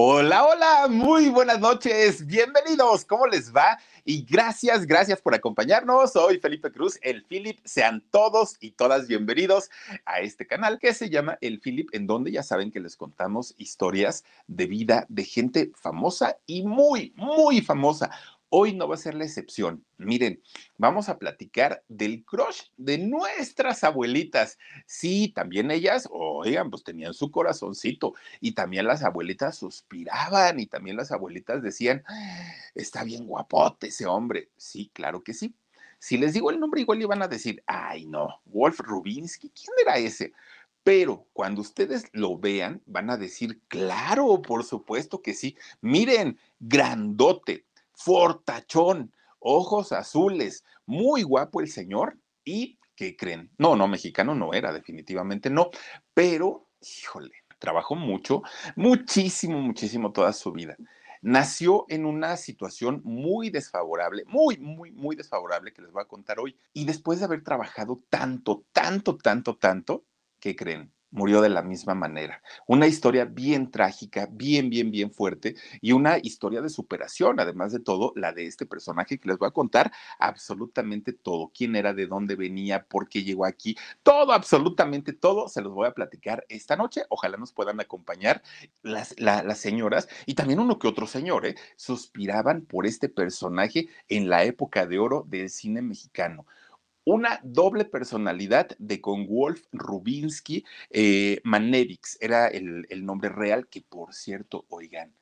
Hola, hola, muy buenas noches, bienvenidos, ¿cómo les va? Y gracias, gracias por acompañarnos. Soy Felipe Cruz, el Philip. Sean todos y todas bienvenidos a este canal que se llama El Philip, en donde ya saben que les contamos historias de vida de gente famosa y muy, muy famosa. Hoy no va a ser la excepción. Miren, vamos a platicar del crush de nuestras abuelitas. Sí, también ellas, oigan, pues tenían su corazoncito y también las abuelitas suspiraban y también las abuelitas decían, está bien guapote ese hombre. Sí, claro que sí. Si les digo el nombre, igual iban a decir, ay no, Wolf Rubinsky, ¿quién era ese? Pero cuando ustedes lo vean, van a decir, claro, por supuesto que sí. Miren, grandote, fortachón, ojos azules, muy guapo el señor. ¿Y qué creen? No, no, mexicano no era, definitivamente no, pero, híjole, trabajó mucho, muchísimo, muchísimo toda su vida. Nació en una situación muy desfavorable, muy, muy, muy desfavorable que les voy a contar hoy. Y después de haber trabajado tanto, tanto, tanto, tanto, ¿qué creen? Murió de la misma manera. Una historia bien trágica, bien, bien, bien fuerte y una historia de superación, además de todo, la de este personaje que les voy a contar absolutamente todo, quién era, de dónde venía, por qué llegó aquí, todo, absolutamente todo, se los voy a platicar esta noche. Ojalá nos puedan acompañar las, las señoras y también uno que otro señor, ¿eh? suspiraban por este personaje en la época de oro del cine mexicano una doble personalidad de con Wolf Rubinsky eh, era el, el nombre real que, por cierto, oigan,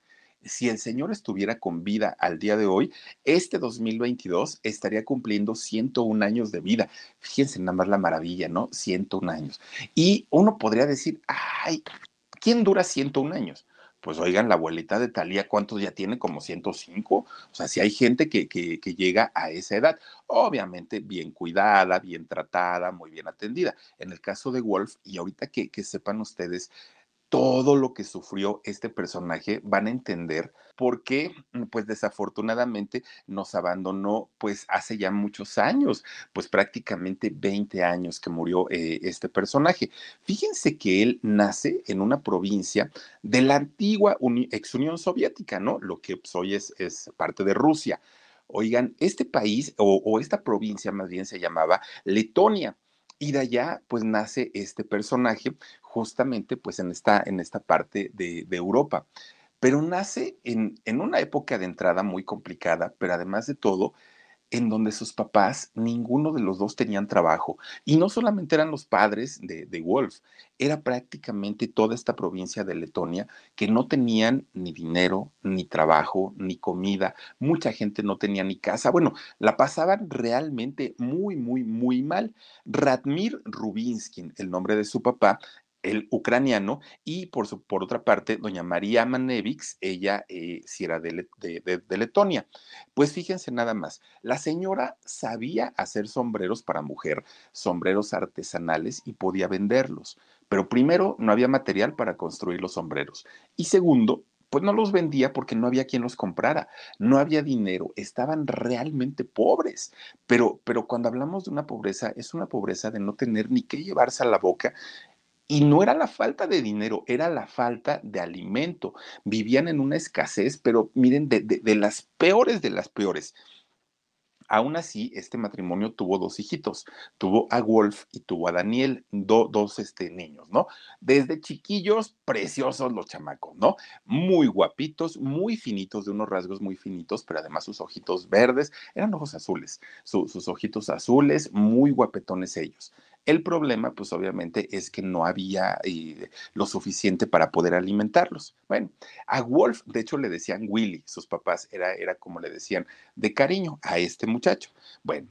si el señor estuviera con vida al día de hoy, este 2022 estaría cumpliendo 101 años de vida. Fíjense nada más la maravilla, ¿no? 101 años. Y uno podría decir, ay, ¿quién dura 101 años? Pues oigan, la abuelita de Talía, ¿cuántos ya tiene? Como 105. O sea, si hay gente que, que, que, llega a esa edad, obviamente bien cuidada, bien tratada, muy bien atendida. En el caso de Wolf, y ahorita que, que sepan ustedes todo lo que sufrió este personaje, van a entender por qué, mm, pues desafortunadamente nos abandonó, pues hace ya muchos años, pues prácticamente 20 años que murió eh, este personaje. Fíjense que él nace en una provincia de la antigua ex Unión Soviética, ¿no? Lo que pues, hoy es, parte de Rusia. Oigan, este país o, o esta provincia más bien se llamaba Letonia. Y de allá, pues nace este personaje justamente pues en esta, en esta parte de, Europa. Pero nace en, en una época de entrada muy complicada, pero además de todo, en donde sus papás, ninguno de los dos tenían trabajo. Y no solamente eran los padres de, de, Wolf, era prácticamente toda esta provincia de Letonia que no tenían ni dinero, ni trabajo, ni comida. Mucha gente no tenía ni casa. Bueno, la pasaban realmente muy, muy, muy mal. Radmir Rubinskin, el nombre de su papá, el ucraniano, y por, su, por otra parte, doña María Manevix, ella eh, si era de, de, de, de, Letonia. Pues fíjense nada más, la señora sabía hacer sombreros para mujer, sombreros artesanales y podía venderlos, pero primero no había material para construir los sombreros, y segundo, pues no los vendía porque no había quien los comprara, no había dinero, estaban realmente pobres. Pero, pero cuando hablamos de una pobreza, es una pobreza de no tener ni qué llevarse a la boca y no era la falta de dinero, era la falta de alimento. Vivían en una escasez, pero miren, de, de, las peores de las peores. Aún así, este matrimonio tuvo dos hijitos, tuvo a Wolf y tuvo a Daniel, dos este, niños, ¿no? Desde chiquillos, preciosos los chamacos, ¿no? Muy guapitos, muy finitos, de unos rasgos muy finitos, pero además sus ojitos verdes, eran ojos azules, sus ojitos azules, muy guapetones ellos. El problema, pues obviamente, es que no había eh, lo suficiente para poder alimentarlos. Bueno, a Wolf, de hecho, le decían Willy, sus papás, era, era como le decían de cariño a este muchacho. Bueno,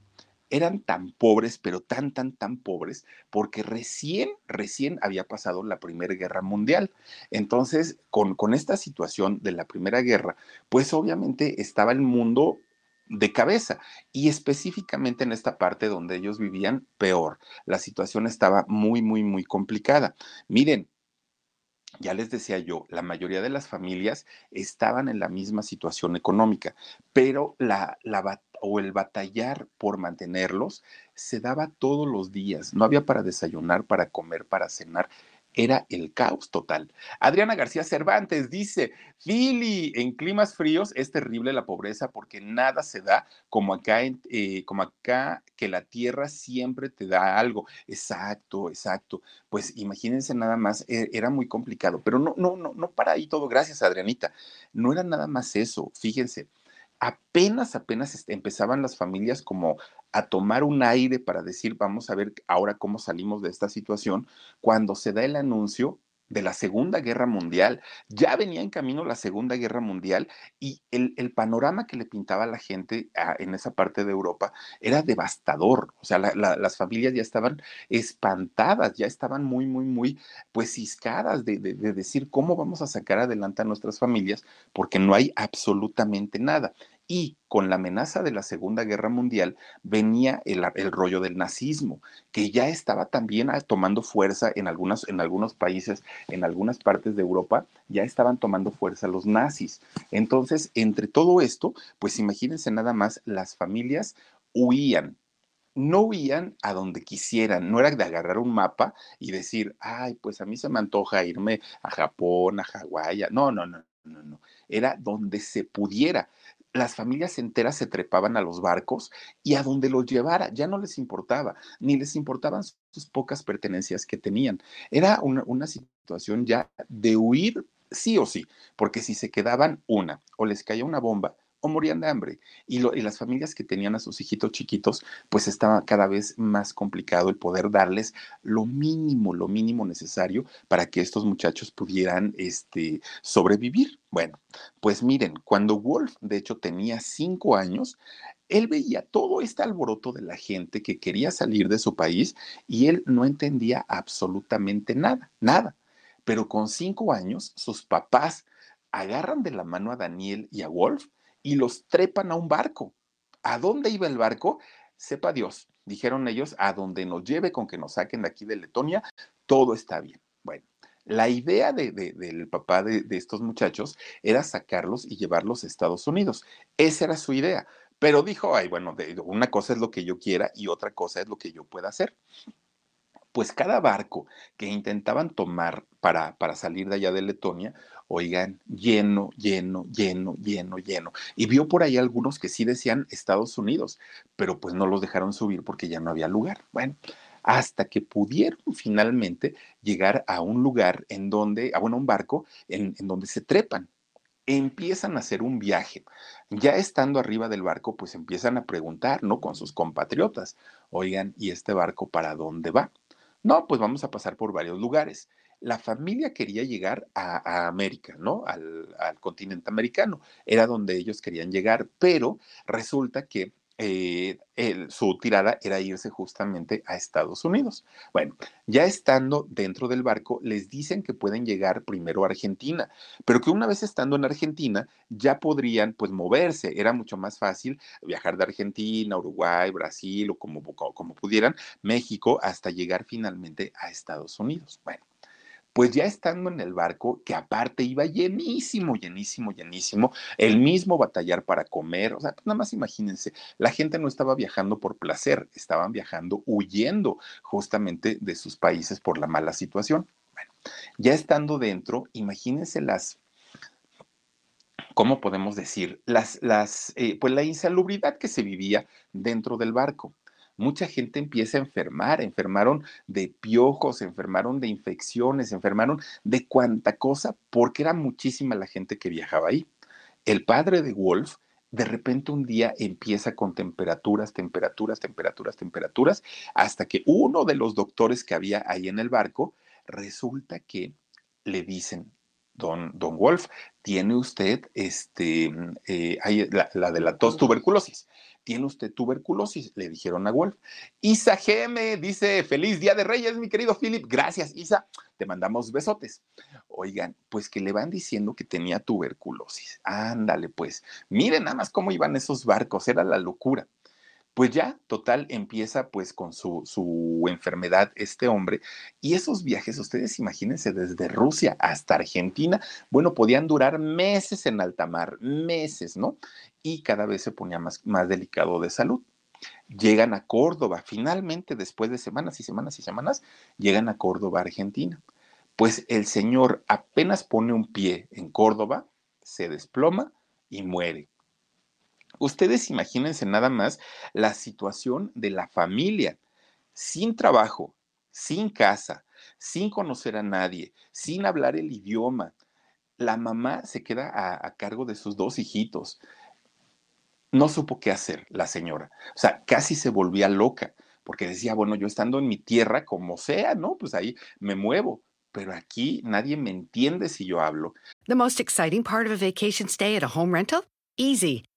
eran tan pobres, pero tan, tan, tan pobres, porque recién, recién había pasado la Primera Guerra Mundial. Entonces, con, con esta situación de la Primera Guerra, pues obviamente estaba el mundo de cabeza y específicamente en esta parte donde ellos vivían peor. La situación estaba muy, muy, muy complicada. Miren, ya les decía yo, la mayoría de las familias estaban en la misma situación económica, pero la, la o el batallar por mantenerlos se daba todos los días. No había para desayunar, para comer, para cenar era el caos total. Adriana García Cervantes dice, Fili, en climas fríos es terrible la pobreza porque nada se da como acá, eh, como acá que la tierra siempre te da algo. Exacto, exacto. Pues imagínense nada más, e, era muy complicado, pero no, no, no, no para ahí todo. Gracias, Adrianita. No era nada más eso, fíjense apenas, apenas este, empezaban las familias como a tomar un aire para decir, vamos a ver ahora cómo salimos de esta situación, cuando se da el anuncio de la Segunda Guerra Mundial. Ya venía en camino la Segunda Guerra Mundial y el, panorama que le pintaba a la gente en esa parte de Europa era devastador. O sea, las familias ya estaban espantadas, ya estaban muy, muy, muy, pues ciscadas de, de decir cómo vamos a sacar adelante a nuestras familias porque no hay absolutamente nada y con la amenaza de la Segunda Guerra Mundial venía el, rollo del nazismo, que ya estaba también ah, tomando fuerza en, algunas, en algunos países, en algunas partes de Europa, ya estaban tomando fuerza los nazis. Entonces, entre todo esto, pues imagínense nada más, las familias huían, no huían a donde quisieran, no era de agarrar un mapa y decir, ay, pues a mí se me antoja irme a Japón, a Hawái, no, no, no, no, no, era donde se pudiera las familias enteras se trepaban a los barcos y a donde los llevara ya no les importaba, ni les importaban sus pocas pertenencias que tenían. Era una, situación ya de huir sí o sí, porque si se quedaban una o les caía una bomba o morían de hambre. Y, las familias que tenían a sus hijitos chiquitos, pues estaba cada vez más complicado el poder darles lo mínimo, lo mínimo necesario para que estos muchachos pudieran este, sobrevivir. Bueno, pues miren, cuando Wolf, de hecho, tenía cinco años, él veía todo este alboroto de la gente que quería salir de su país y él no entendía absolutamente nada, nada. Pero con cinco años, sus papás agarran de la mano a Daniel y a Wolf y los trepan a un barco. ¿A dónde iba el barco? Sepa Dios, dijeron ellos, a donde nos lleve con que nos saquen de aquí de Letonia, todo está bien. Bueno, la idea del papá de, estos muchachos era sacarlos y llevarlos a Estados Unidos. Esa era su idea. Pero dijo, ay, bueno, una cosa es lo que yo quiera y otra cosa es lo que yo pueda hacer pues cada barco que intentaban tomar para, para, salir de allá de Letonia, oigan, lleno, lleno, lleno, lleno, lleno. Y vio por ahí algunos que sí decían Estados Unidos, pero pues no los dejaron subir porque ya no había lugar. Bueno, hasta que pudieron finalmente llegar a un lugar en donde, a bueno, un barco en, en donde se trepan empiezan a hacer un viaje. Ya estando arriba del barco, pues empiezan a preguntar, ¿no? Con sus compatriotas, oigan, ¿y este barco para dónde va? No, pues vamos a pasar por varios lugares. La familia quería llegar a, América, ¿no? Al, continente americano. Era donde ellos querían llegar, pero resulta que eh, su tirada era irse justamente a Estados Unidos. Bueno, ya estando dentro del barco, les dicen que pueden llegar primero a Argentina, pero que una vez estando en Argentina ya podrían pues moverse. Era mucho más fácil viajar de Argentina, Uruguay, Brasil o como, como pudieran, México, hasta llegar finalmente a Estados Unidos. Bueno pues ya estando en el barco, que aparte iba llenísimo, llenísimo, llenísimo, el mismo batallar para comer, o sea, nada más imagínense, la gente no estaba viajando por placer, estaban viajando huyendo justamente de sus países por la mala situación. Bueno, ya estando dentro, imagínense las ¿cómo podemos decir? Las, las, eh, pues la insalubridad que se vivía dentro del barco. Mucha gente empieza a enfermar, enfermaron de piojos, enfermaron de infecciones, enfermaron de cuanta cosa, porque era muchísima la gente que viajaba ahí. El padre de Wolf de repente un día empieza con temperaturas, temperaturas, temperaturas, temperaturas, hasta que uno de los doctores que había ahí en el barco resulta que le dicen, don, don Wolf, tiene usted este, eh, la, la, de la tos tuberculosis. ¿Tiene usted tuberculosis? Le dijeron a Wolf. Isa GM dice, feliz Día de Reyes, mi querido Philip. Gracias, Isa. Te mandamos besotes. Oigan, pues que le van diciendo que tenía tuberculosis. Ándale, pues. Miren nada más cómo iban esos barcos. Era la locura. Pues ya, total, empieza pues con su, su, enfermedad este hombre y esos viajes, ustedes imagínense, desde Rusia hasta Argentina, bueno, podían durar meses en alta mar, meses, ¿no? Y cada vez se ponía más, más delicado de salud. Llegan a Córdoba, finalmente, después de semanas y semanas y semanas, llegan a Córdoba, Argentina. Pues el señor apenas pone un pie en Córdoba, se desploma y muere Ustedes imagínense nada más la situación de la familia, sin trabajo, sin casa, sin conocer a nadie, sin hablar el idioma. La mamá se queda a, cargo de sus dos hijitos. No supo qué hacer la señora. O sea, casi se volvía loca, porque decía, bueno, yo estando en mi tierra, como sea, ¿no? Pues ahí me muevo. Pero aquí nadie me entiende si yo hablo. The most exciting part of a vacation stay at a home rental? Easy.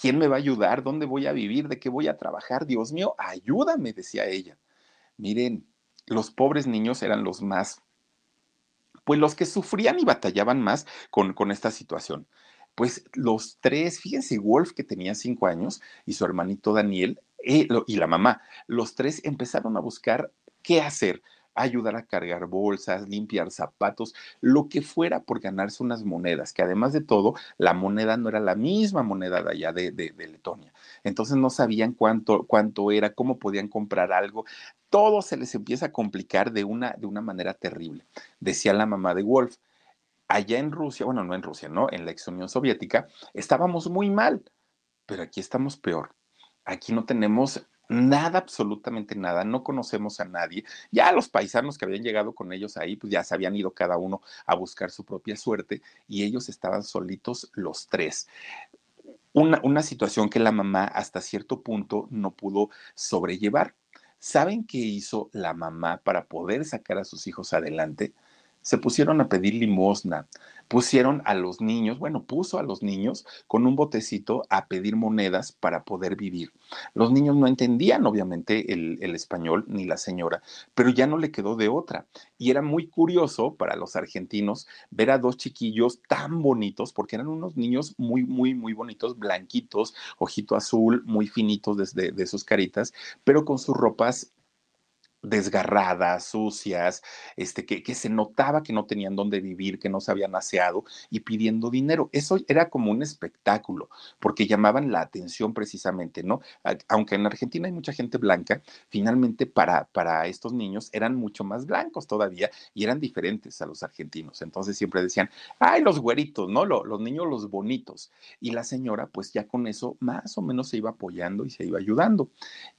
¿Quién me va a ayudar? ¿Dónde voy a vivir? ¿De qué voy a trabajar? Dios mío, ayúdame, decía ella. Miren, los pobres niños eran los más, pues los que sufrían y batallaban más con, con esta situación. Pues los tres, fíjense, Wolf que tenía cinco años y su hermanito Daniel eh, y la mamá, los tres empezaron a buscar qué hacer ayudar a cargar bolsas, limpiar zapatos, lo que fuera por ganarse unas monedas, que además de todo, la moneda no era la misma moneda de allá de, de, de Letonia. Entonces no sabían cuánto, cuánto era, cómo podían comprar algo. Todo se les empieza a complicar de una, de una manera terrible. Decía la mamá de Wolf, allá en Rusia, bueno, no en Rusia, ¿no? En la ex Unión Soviética, estábamos muy mal, pero aquí estamos peor. Aquí no tenemos nada, absolutamente nada, no conocemos a nadie. Ya los paisanos que habían llegado con ellos ahí, pues ya se habían ido cada uno a buscar su propia suerte y ellos estaban solitos los tres. Una, una situación que la mamá hasta cierto punto no pudo sobrellevar. ¿Saben qué hizo la mamá para poder sacar a sus hijos adelante? Se pusieron a pedir limosna, pusieron a los niños, bueno, puso a los niños con un botecito a pedir monedas para poder vivir. Los niños no entendían, obviamente, el, español ni la señora, pero ya no le quedó de otra. Y era muy curioso para los argentinos ver a dos chiquillos tan bonitos, porque eran unos niños muy, muy, muy bonitos, blanquitos, ojito azul, muy finitos desde de sus caritas, pero con sus ropas desgarradas, sucias, este, que, que, se notaba que no tenían dónde vivir, que no se habían aseado y pidiendo dinero. Eso era como un espectáculo, porque llamaban la atención precisamente, ¿no? Aunque en Argentina hay mucha gente blanca, finalmente para, para estos niños eran mucho más blancos todavía y eran diferentes a los argentinos. Entonces siempre decían, ay, los güeritos, ¿no? Los, los niños, los bonitos. Y la señora, pues ya con eso más o menos se iba apoyando y se iba ayudando.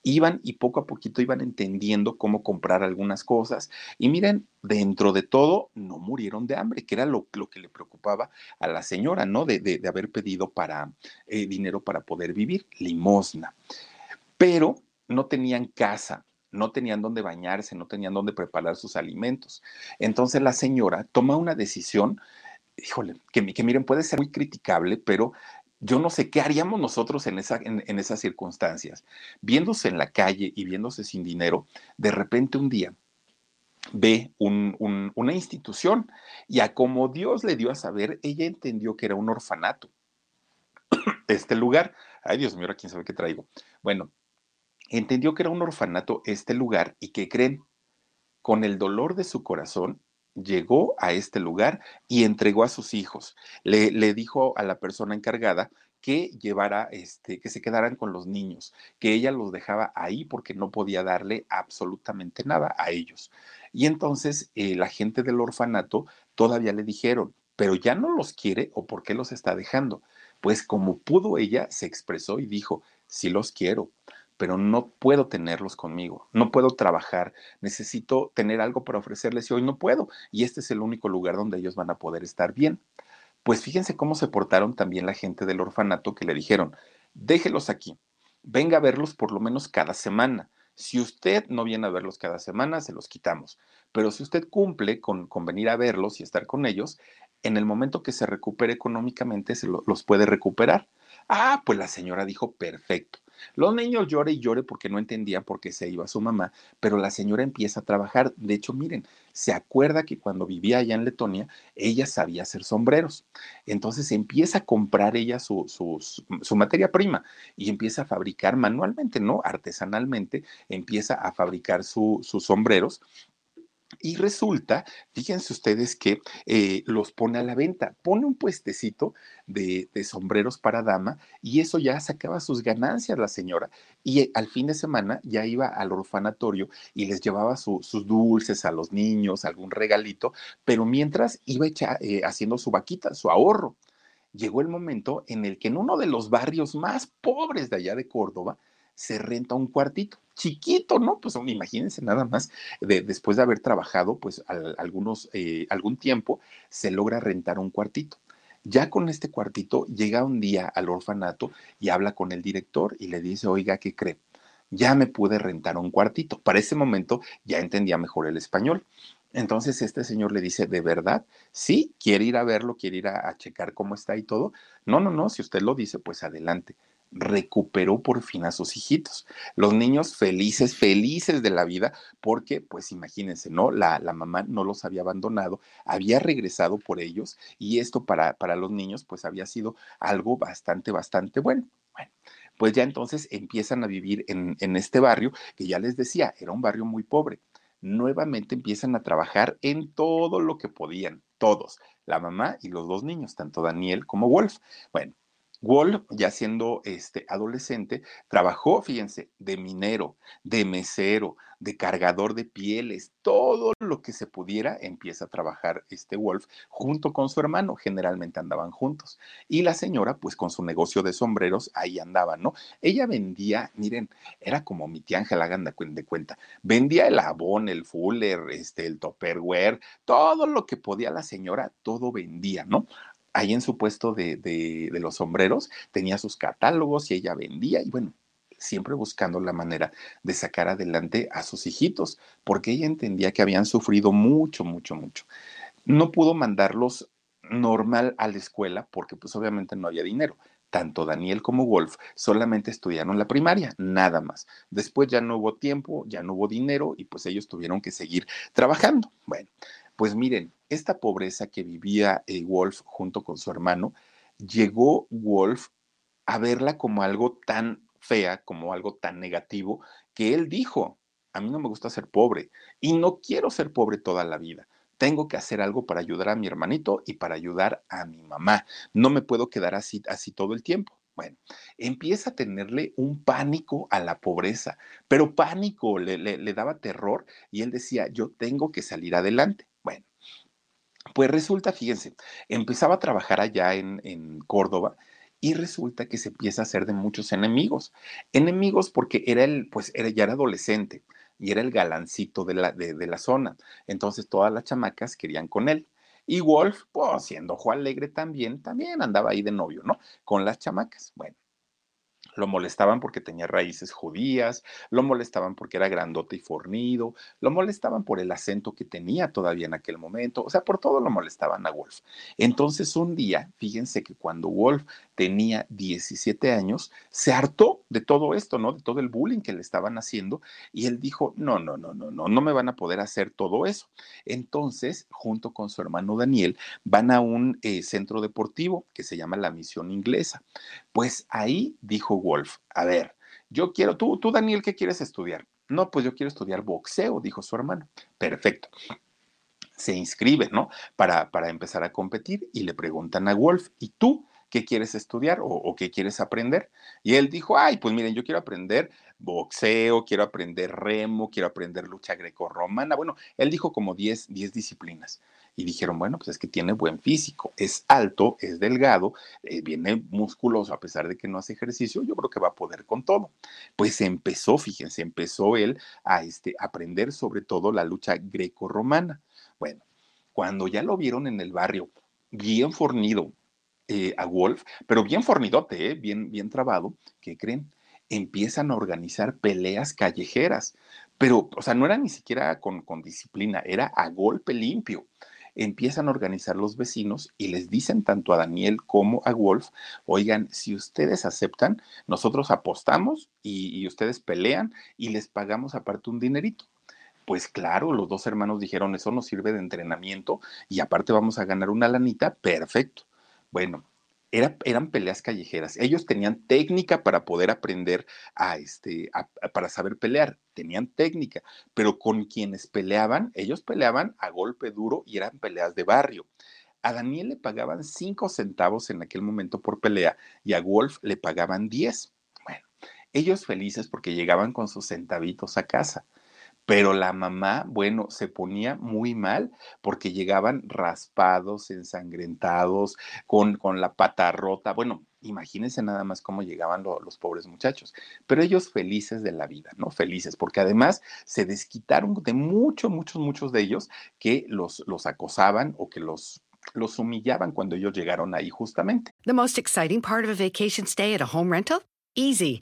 Iban y poco a poquito iban entendiendo cómo comprar algunas cosas. Y miren, dentro de todo, no murieron de hambre, que era lo, lo que le preocupaba a la señora, ¿no? De, de, de haber pedido para eh, dinero para poder vivir, limosna. Pero no tenían casa, no tenían dónde bañarse, no tenían dónde preparar sus alimentos. Entonces la señora toma una decisión, híjole, que, que miren, puede ser muy criticable, pero yo no sé qué haríamos nosotros en, esa, en, en, esas circunstancias. Viéndose en la calle y viéndose sin dinero, de repente un día ve un, un, una institución y a como Dios le dio a saber, ella entendió que era un orfanato. este lugar. Ay, Dios mío, quién sabe qué traigo. Bueno, entendió que era un orfanato este lugar y que creen, con el dolor de su corazón, llegó a este lugar y entregó a sus hijos. Le, le dijo a la persona encargada que llevara, este, que se quedaran con los niños, que ella los dejaba ahí porque no podía darle absolutamente nada a ellos. Y entonces la gente del orfanato todavía le dijeron, pero ya no los quiere o por qué los está dejando. Pues como pudo ella, se expresó y dijo, sí los quiero, pero no puedo tenerlos conmigo, no puedo trabajar, necesito tener algo para ofrecerles y hoy no puedo. Y este es el único lugar donde ellos van a poder estar bien. Pues fíjense cómo se portaron también la gente del orfanato que le dijeron, déjelos aquí, venga a verlos por lo menos cada semana. Si usted no viene a verlos cada semana, se los quitamos. Pero si usted cumple con, con venir a verlos y estar con ellos, en el momento que se recupere económicamente, se los puede recuperar. Ah, pues la señora dijo, perfecto. Los niños llore y llore porque no entendían por qué se iba su mamá, pero la señora empieza a trabajar. De hecho, miren, se acuerda que cuando vivía allá en Letonia, ella sabía hacer sombreros. Entonces empieza a comprar ella su, su, materia prima y empieza a fabricar manualmente, ¿no? Artesanalmente, empieza a fabricar sus sombreros y resulta, fíjense ustedes que eh, los pone a la venta, pone un puestecito de, sombreros para dama y eso ya sacaba sus ganancias la señora. Y eh, al fin de semana ya iba al orfanatorio y les llevaba sus dulces a los niños, algún regalito, pero mientras iba eh, haciendo su vaquita, su ahorro. Llegó el momento en el que en uno de los barrios más pobres de allá de Córdoba, se renta un cuartito chiquito, ¿no? Pues imagínense nada más, de, después de haber trabajado, pues algunos, eh, algún tiempo, se logra rentar un cuartito. Ya con este cuartito llega un día al orfanato y habla con el director y le dice, oiga, ¿qué cree? Ya me pude rentar un cuartito. Para ese momento ya entendía mejor el español. Entonces este señor le dice, ¿de verdad? Sí, quiere ir a verlo, quiere ir a checar cómo está y todo. No, no, no, si usted lo dice, pues adelante recuperó por fin a sus hijitos. Los niños felices, felices de la vida, porque pues imagínense, ¿no? La, la mamá no los había abandonado, había regresado por ellos y esto para, para los niños pues había sido algo bastante, bastante bueno. Bueno, pues ya entonces empiezan a vivir en, en este barrio que ya les decía, era un barrio muy pobre. Nuevamente empiezan a trabajar en todo lo que podían, todos, la mamá y los dos niños, tanto Daniel como Wolf. Bueno, Wolf, ya siendo este, adolescente, trabajó, fíjense, de minero, de mesero, de cargador de pieles, todo lo que se pudiera empieza a trabajar este Wolf junto con su hermano, generalmente andaban juntos. Y la señora, pues con su negocio de sombreros, ahí andaba, ¿no? Ella vendía, miren, era como mi tía Ángela, hagan de cuenta, vendía el abón, el fuller, este, el topperware, todo lo que podía la señora, todo vendía, ¿no? Ahí en su puesto de, los sombreros tenía sus catálogos y ella vendía y bueno, siempre buscando la manera de sacar adelante a sus hijitos, porque ella entendía que habían sufrido mucho, mucho, mucho. No pudo mandarlos normal a la escuela porque pues obviamente no había dinero. Tanto Daniel como Wolf solamente estudiaron la primaria, nada más. Después ya no hubo tiempo, ya no hubo dinero y pues ellos tuvieron que seguir trabajando. Bueno, pues miren, esta pobreza que vivía eh, Wolf junto con su hermano, llegó Wolf a verla como algo tan fea, como algo tan negativo, que él dijo, a mí no me gusta ser pobre y no quiero ser pobre toda la vida. Tengo que hacer algo para ayudar a mi hermanito y para ayudar a mi mamá. No me puedo quedar así, así todo el tiempo. Bueno, empieza a tenerle un pánico a la pobreza, pero pánico, le, le daba terror y él decía, yo tengo que salir adelante. Pues resulta, fíjense, empezaba a trabajar allá en, Córdoba y resulta que se empieza a hacer de muchos enemigos. Enemigos porque era el, pues era, ya era adolescente y era el galancito de la, de, la zona. Entonces todas las chamacas querían con él. Y Wolf, pues siendo ojo alegre también, también andaba ahí de novio, ¿no? Con las chamacas. Bueno, lo molestaban porque tenía raíces judías, lo molestaban porque era grandote y fornido, lo molestaban por el acento que tenía todavía en aquel momento, o sea, por todo lo molestaban a Wolf. Entonces un día, fíjense que cuando Wolf tenía 17 años, se hartó de todo esto, ¿no? De todo el bullying que le estaban haciendo y él dijo, no, no, no, no, no, no me van a poder hacer todo eso. Entonces, junto con su hermano Daniel, van a un eh, centro deportivo que se llama la Misión Inglesa. Pues ahí dijo Wolf, a ver, yo quiero, tú, tú Daniel, ¿qué quieres estudiar? No, pues yo quiero estudiar boxeo, dijo su hermano. Perfecto. Se inscribe, ¿no? Para, para empezar a competir y le preguntan a Wolf, ¿y tú qué quieres estudiar o, qué quieres aprender? Y él dijo, ay, pues miren, yo quiero aprender boxeo, quiero aprender remo, quiero aprender lucha grecorromana. Bueno, él dijo como 10, 10 disciplinas y dijeron, bueno, pues es que tiene buen físico, es alto, es delgado, eh, viene musculoso a pesar de que no hace ejercicio, yo creo que va a poder con todo. Pues empezó, fíjense, empezó él a este, aprender sobre todo la lucha greco-romana. Bueno, cuando ya lo vieron en el barrio, bien fornido eh, a Wolf, pero bien fornidote, eh, bien, bien trabado, ¿qué creen? Empiezan a organizar peleas callejeras, pero, o sea, no era ni siquiera con, con disciplina, era a golpe limpio empiezan a organizar los vecinos y les dicen tanto a Daniel como a Wolf, oigan, si ustedes aceptan, nosotros apostamos y, ustedes pelean y les pagamos aparte un dinerito. Pues claro, los dos hermanos dijeron, eso nos sirve de entrenamiento y aparte vamos a ganar una lanita, perfecto. Bueno, eran peleas callejeras. Ellos tenían técnica para poder aprender a este, para saber pelear. Tenían técnica, pero con quienes peleaban, ellos peleaban a golpe duro y eran peleas de barrio. A Daniel le pagaban cinco centavos en aquel momento por pelea y a Wolf le pagaban diez. Bueno, ellos felices porque llegaban con sus centavitos a casa. Pero la mamá, bueno, se ponía muy mal porque llegaban raspados, ensangrentados, con, con la pata rota. Bueno, imagínense nada más cómo llegaban los pobres muchachos. Pero ellos felices de la vida, ¿no? Felices, porque además se desquitaron de muchos, muchos, muchos de ellos que los, los acosaban o que los los humillaban cuando ellos llegaron ahí justamente. The most exciting part of a vacation stay at a home rental? Easy.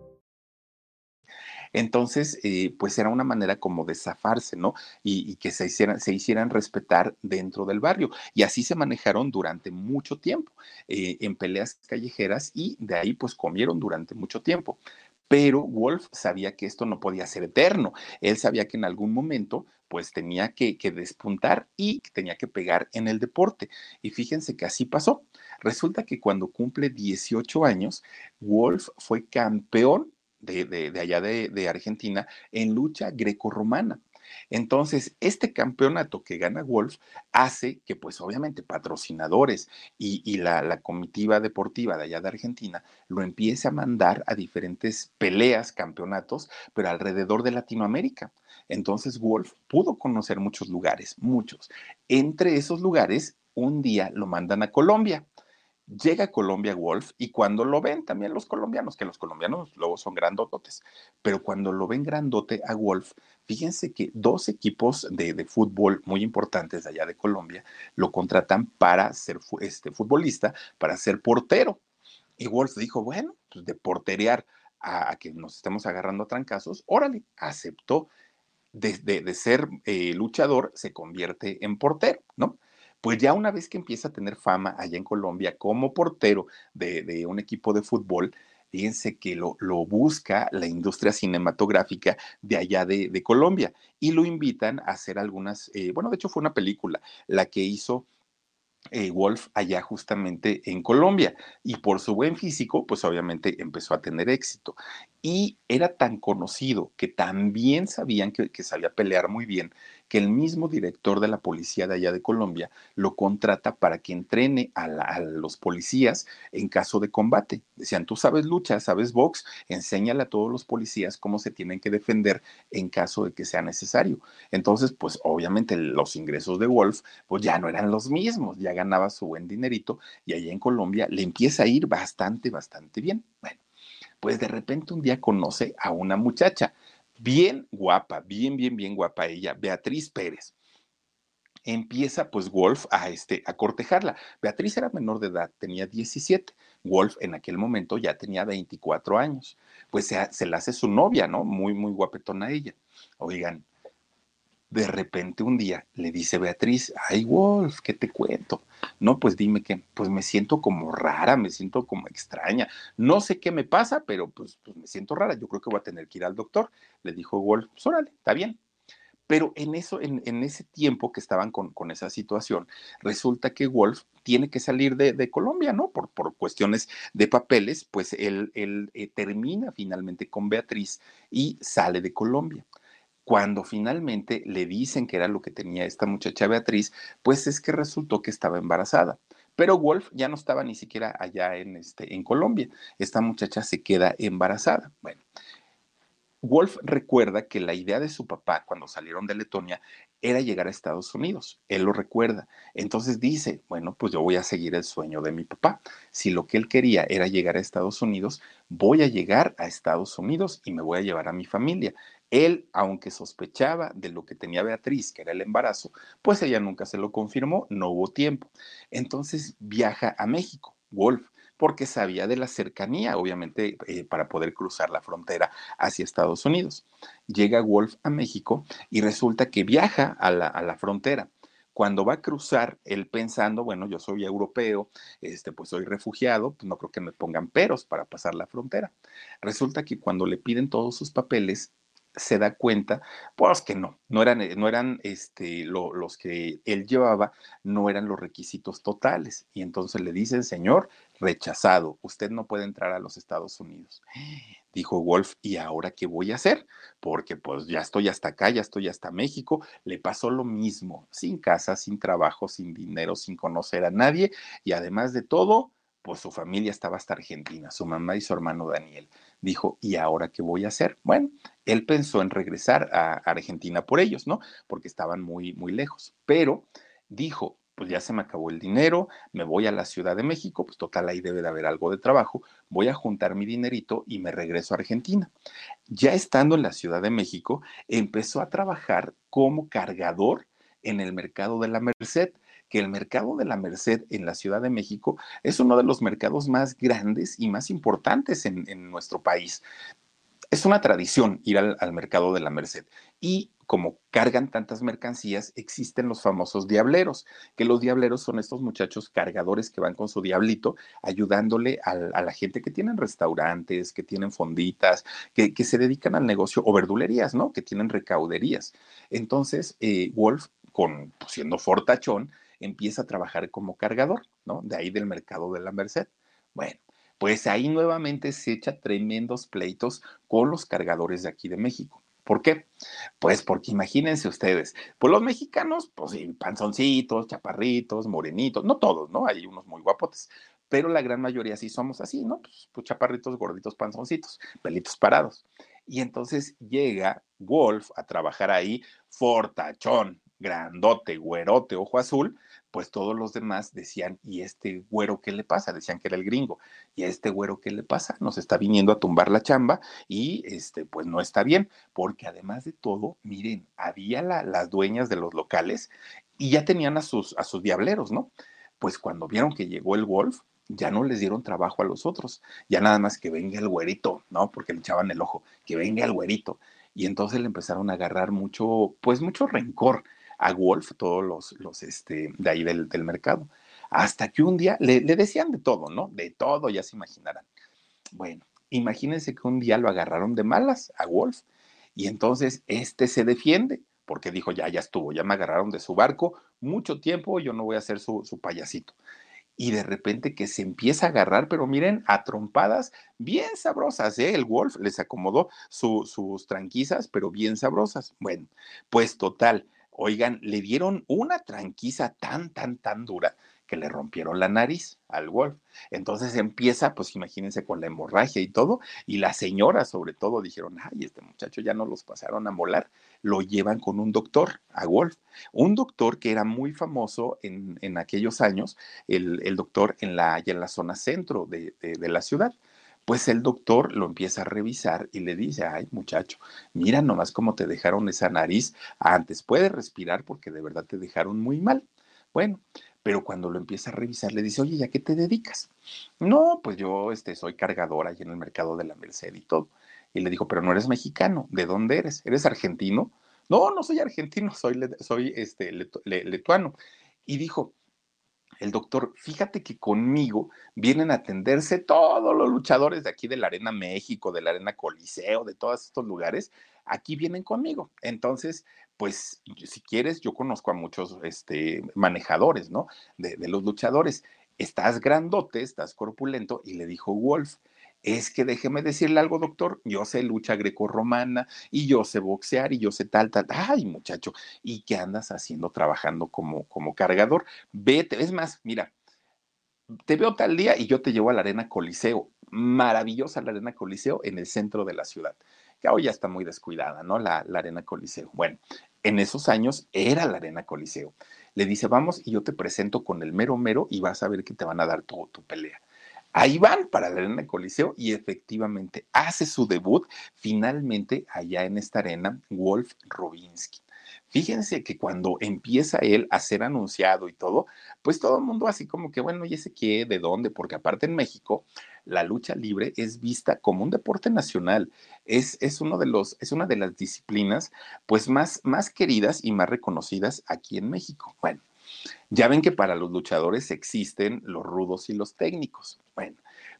Entonces, eh, pues era una manera como de zafarse, ¿no? Y, que se hicieran, se hicieran respetar dentro del barrio. Y así se manejaron durante mucho tiempo eh, en peleas callejeras y de ahí pues comieron durante mucho tiempo. Pero Wolf sabía que esto no podía ser eterno. Él sabía que en algún momento pues tenía que, que despuntar y tenía que pegar en el deporte. Y fíjense que así pasó. Resulta que cuando cumple 18 años, Wolf fue campeón de, allá de, Argentina en lucha grecorromana. Entonces, este campeonato que gana Wolf hace que, pues obviamente, patrocinadores y, la, la, comitiva deportiva de allá de Argentina lo empiece a mandar a diferentes peleas, campeonatos, pero alrededor de Latinoamérica. Entonces, Wolf pudo conocer muchos lugares, muchos. Entre esos lugares, un día lo mandan a Colombia llega a Colombia Wolf y cuando lo ven también los colombianos, que los colombianos luego son grandototes, pero cuando lo ven grandote a Wolf, fíjense que dos equipos de, fútbol muy importantes de allá de Colombia lo contratan para ser este, futbolista, para ser portero. Y Wolf dijo, bueno, pues de porterear a, que nos estemos agarrando a trancazos, órale, aceptó. De, ser eh, luchador se convierte en portero, ¿no? Pues ya una vez que empieza a tener fama allá en Colombia como portero de, un equipo de fútbol, fíjense que lo, busca la industria cinematográfica de allá de, Colombia y lo invitan a hacer algunas, eh, bueno, de hecho fue una película, la que hizo eh, Wolf allá justamente en Colombia y por su buen físico, pues obviamente empezó a tener éxito. Y era tan conocido que también sabían que, que sabía pelear muy bien, que el mismo director de la policía de allá de Colombia lo contrata para que entrene a, los policías en caso de combate. Decían, tú sabes lucha, sabes box, enséñale a todos los policías cómo se tienen que defender en caso de que sea necesario. Entonces, pues obviamente los ingresos de Wolf, pues ya no eran los mismos, ya ganaba su buen dinerito y allá en Colombia le empieza a ir bastante, bastante bien. Bueno, pues de repente un día conoce a una muchacha bien guapa, bien, bien, bien guapa ella, Beatriz Pérez. Empieza pues Wolf a, este, a cortejarla. Beatriz era menor de edad, tenía 17. Wolf en aquel momento ya tenía 24 años. Pues se, se la hace su novia, ¿no? Muy, muy guapetona ella. Oigan, de repente un día le dice Beatriz, ay Wolf, ¿qué te cuento? No, pues dime que, pues me siento como rara, me siento como extraña. No sé qué me pasa, pero pues, pues me siento rara. Yo creo que voy a tener que ir al doctor. Le dijo Wolf, pues está bien. Pero en eso, en, ese tiempo que estaban con, esa situación, resulta que Wolf tiene que salir de, Colombia, ¿no? Por, cuestiones de papeles, pues él, él eh, termina finalmente con Beatriz y sale de Colombia cuando finalmente le dicen que era lo que tenía esta muchacha Beatriz, pues es que resultó que estaba embarazada. Pero Wolf ya no estaba ni siquiera allá en, este, en Colombia. Esta muchacha se queda embarazada. Bueno, Wolf recuerda que la idea de su papá cuando salieron de Letonia era llegar a Estados Unidos. Él lo recuerda. Entonces dice, bueno, pues yo voy a seguir el sueño de mi papá. Si lo que él quería era llegar a Estados Unidos, voy a llegar a Estados Unidos y me voy a llevar a mi familia. Él, aunque sospechaba de lo que tenía Beatriz, que era el embarazo, pues ella nunca se lo confirmó, no hubo tiempo. Entonces viaja a México, Wolf, porque sabía de la cercanía, obviamente, eh, para poder cruzar la frontera hacia Estados Unidos. Llega Wolf a México y resulta que viaja a la, a la frontera cuando va a cruzar, él pensando, bueno, yo soy europeo, este, pues soy refugiado, pues no creo que me pongan peros para pasar la frontera. Resulta que cuando le piden todos sus papeles, se da cuenta, pues que no, no eran, no eran este, los que él llevaba, no eran los requisitos totales. Y entonces le dicen, señor, rechazado, usted no puede entrar a los Estados Unidos. Dijo Wolf, ¿y ahora qué voy a hacer? Porque pues ya estoy hasta acá, ya estoy hasta México. Le pasó lo mismo, sin casa, sin trabajo, sin dinero, sin conocer a nadie y además de todo, pues su familia estaba hasta Argentina, su mamá y su hermano Daniel dijo, ¿y ahora qué voy a hacer? Bueno, él pensó en regresar a Argentina por ellos, ¿no? Porque estaban muy, muy lejos, pero dijo, pues ya se me acabó el dinero, me voy a la Ciudad de México, pues total, ahí debe de haber algo de trabajo, voy a juntar mi dinerito y me regreso a Argentina. Ya estando en la Ciudad de México, empezó a trabajar como cargador en el mercado de la Merced que el mercado de la Merced en la Ciudad de México es uno de los mercados más grandes y más importantes en, nuestro país. Es una tradición ir al, mercado de la Merced y como cargan tantas mercancías, existen los famosos diableros, que los diableros son estos muchachos cargadores que van con su diablito ayudándole a, la gente que tienen restaurantes, que tienen fonditas, que, se dedican al negocio o verdulerías, ¿no? Que tienen recauderías. Entonces, eh, Wolf, con, pues, siendo fortachón, empieza a trabajar como cargador, ¿no? De ahí del mercado de la Merced. Bueno, pues ahí nuevamente se echa tremendos pleitos con los cargadores de aquí de México. ¿Por qué? Pues porque imagínense ustedes, pues los mexicanos, pues panzoncitos, chaparritos, morenitos, no todos, ¿no? Hay unos muy guapotes, pero la gran mayoría sí somos así, ¿no? Pues, pues chaparritos, gorditos, panzoncitos, pelitos parados. Y entonces llega Wolf a trabajar ahí, fortachón, grandote, güerote, ojo azul, pues todos los demás decían, ¿y este güero qué le pasa? Decían que era el gringo. ¿Y a este güero qué le pasa? Nos está viniendo a tumbar la chamba y este, pues no está bien, porque además de todo, miren, había las dueñas de los locales y ya tenían a sus, a sus diableros, ¿no? Pues cuando vieron que llegó el Wolf, ya no les dieron trabajo a los otros, ya nada más que venga el güerito, ¿no? Porque le echaban el ojo, que venga el güerito. Y entonces le empezaron a agarrar mucho, pues mucho rencor a Wolf, todos los, los este, de ahí del, mercado. Hasta que un día le, decían de todo, ¿no? De todo, ya se imaginarán. Bueno, imagínense que un día lo agarraron de malas a Wolf y entonces este se defiende porque dijo, ya, ya estuvo, ya me agarraron de su barco, mucho tiempo, yo no voy a ser su, su payasito y de repente que se empieza a agarrar, pero miren, a trompadas bien sabrosas, ¿eh? El Wolf les acomodó sus tranquisas, pero bien sabrosas. Bueno, pues total, oigan, le dieron una tranquisa tan, tan, tan dura que le rompieron la nariz al Wolf. Entonces empieza, pues imagínense, con la hemorragia y todo, y las señoras sobre todo dijeron, ay, este muchacho ya no los pasaron a molar, lo llevan con un doctor, a Wolf, un doctor que era muy famoso en, en aquellos años, el, el, doctor en la, en la zona centro de, de la ciudad. Pues el doctor lo empieza a revisar y le dice, ay muchacho, mira nomás cómo te dejaron esa nariz antes, puedes respirar porque de verdad te dejaron muy mal. Bueno, pero cuando lo empieza a revisar le dice, oye, ¿ya qué te dedicas? No, pues yo este, soy cargadora ahí en el mercado de la Merced y todo. Y le dijo, pero no eres mexicano, ¿de dónde eres? ¿Eres argentino? No, no soy argentino, soy, soy este, letuano. Y dijo, el doctor, fíjate que conmigo vienen a atenderse todos los luchadores de aquí de la Arena México, de la Arena Coliseo, de todos estos lugares, aquí vienen conmigo. Entonces, pues si quieres, yo conozco a muchos este, manejadores, ¿no? De, de los luchadores. Estás grandote, estás corpulento, y le dijo Wolf, es que déjeme decirle algo, doctor, yo sé lucha grecorromana y yo sé boxear y yo sé tal, tal, ay muchacho, ¿y qué andas haciendo trabajando como, como cargador? Vete, es más, mira, te veo tal día y yo te llevo a la Arena Coliseo, maravillosa la Arena Coliseo en el centro de la ciudad, que hoy ya está muy descuidada, ¿no? La, la Arena Coliseo. Bueno, en esos años era la Arena Coliseo. Le dice, vamos y yo te presento con el mero mero y vas a ver que te van a dar todo tu pelea. Ahí van para la Arena Coliseo y efectivamente hace su debut finalmente allá en esta arena Wolf Robinsky. Fíjense que cuando empieza él a ser anunciado y todo, pues todo el mundo así como que, bueno, ¿y ese qué? ¿De dónde? Porque aparte en México, la lucha libre es vista como un deporte nacional. Es, es, uno de los, es una de las disciplinas pues más, más queridas y más reconocidas aquí en México. Bueno, ya ven que para los luchadores existen los rudos y los técnicos. Bueno,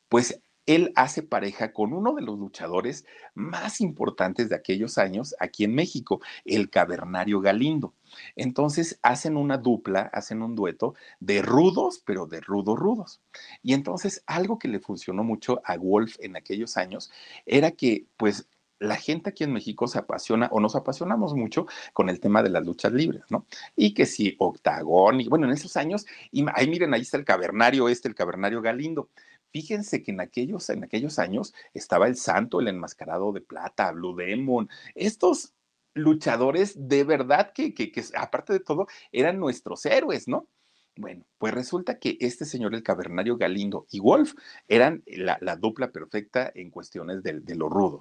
pues él hace pareja con uno de los luchadores más importantes de aquellos años aquí en México, el cavernario Galindo. Entonces hacen una dupla, hacen un dueto de rudos, pero de rudos rudos. Y entonces algo que le funcionó mucho a Wolf en aquellos años era que pues la gente aquí en México se apasiona o nos apasionamos mucho con el tema de las luchas libres, ¿no? Y que si Octagón, y bueno, en esos años, y ahí miren, ahí está el cavernario este, el cavernario Galindo. Fíjense que en aquellos, en aquellos años estaba el santo, el enmascarado de plata, Blue Demon, estos luchadores de verdad que, que, que aparte de todo, eran nuestros héroes, ¿no? Bueno, pues resulta que este señor, el cavernario Galindo y Wolf, eran la, la dupla perfecta en cuestiones de, de lo rudo.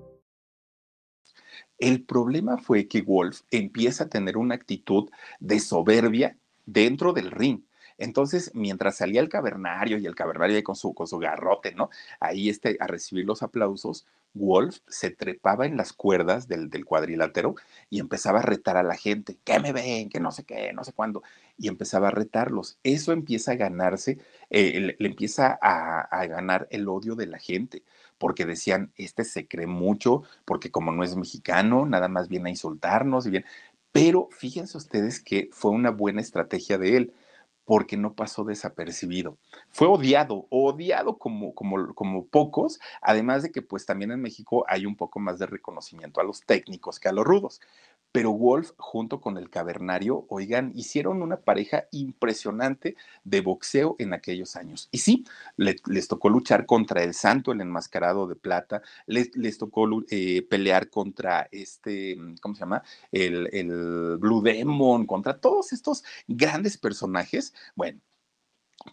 El problema fue que Wolf empieza a tener una actitud de soberbia dentro del ring. Entonces, mientras salía el cavernario y el cavernario con su, con su garrote, ¿no? Ahí este, a recibir los aplausos, Wolf se trepaba en las cuerdas del, cuadrilátero y empezaba a retar a la gente, ¿qué me ven? Que no sé qué, no sé cuándo. Y empezaba a retarlos. Eso empieza a ganarse, eh, le, empieza a ganar el odio de la gente, porque decían, este se cree mucho, porque como no es mexicano, nada más viene a insultarnos y bien. Pero fíjense ustedes que fue una buena estrategia de él porque no pasó desapercibido. Fue odiado, odiado como, como, como pocos, además de que pues también en México hay un poco más de reconocimiento a los técnicos que a los rudos. Pero Wolf, junto con el cavernario, oigan, hicieron una pareja impresionante de boxeo en aquellos años. Y sí, le, les tocó luchar contra el santo, el enmascarado de plata, les, tocó eh, pelear contra este, ¿cómo se llama? El, el Blue Demon, contra todos estos grandes personajes. Bueno,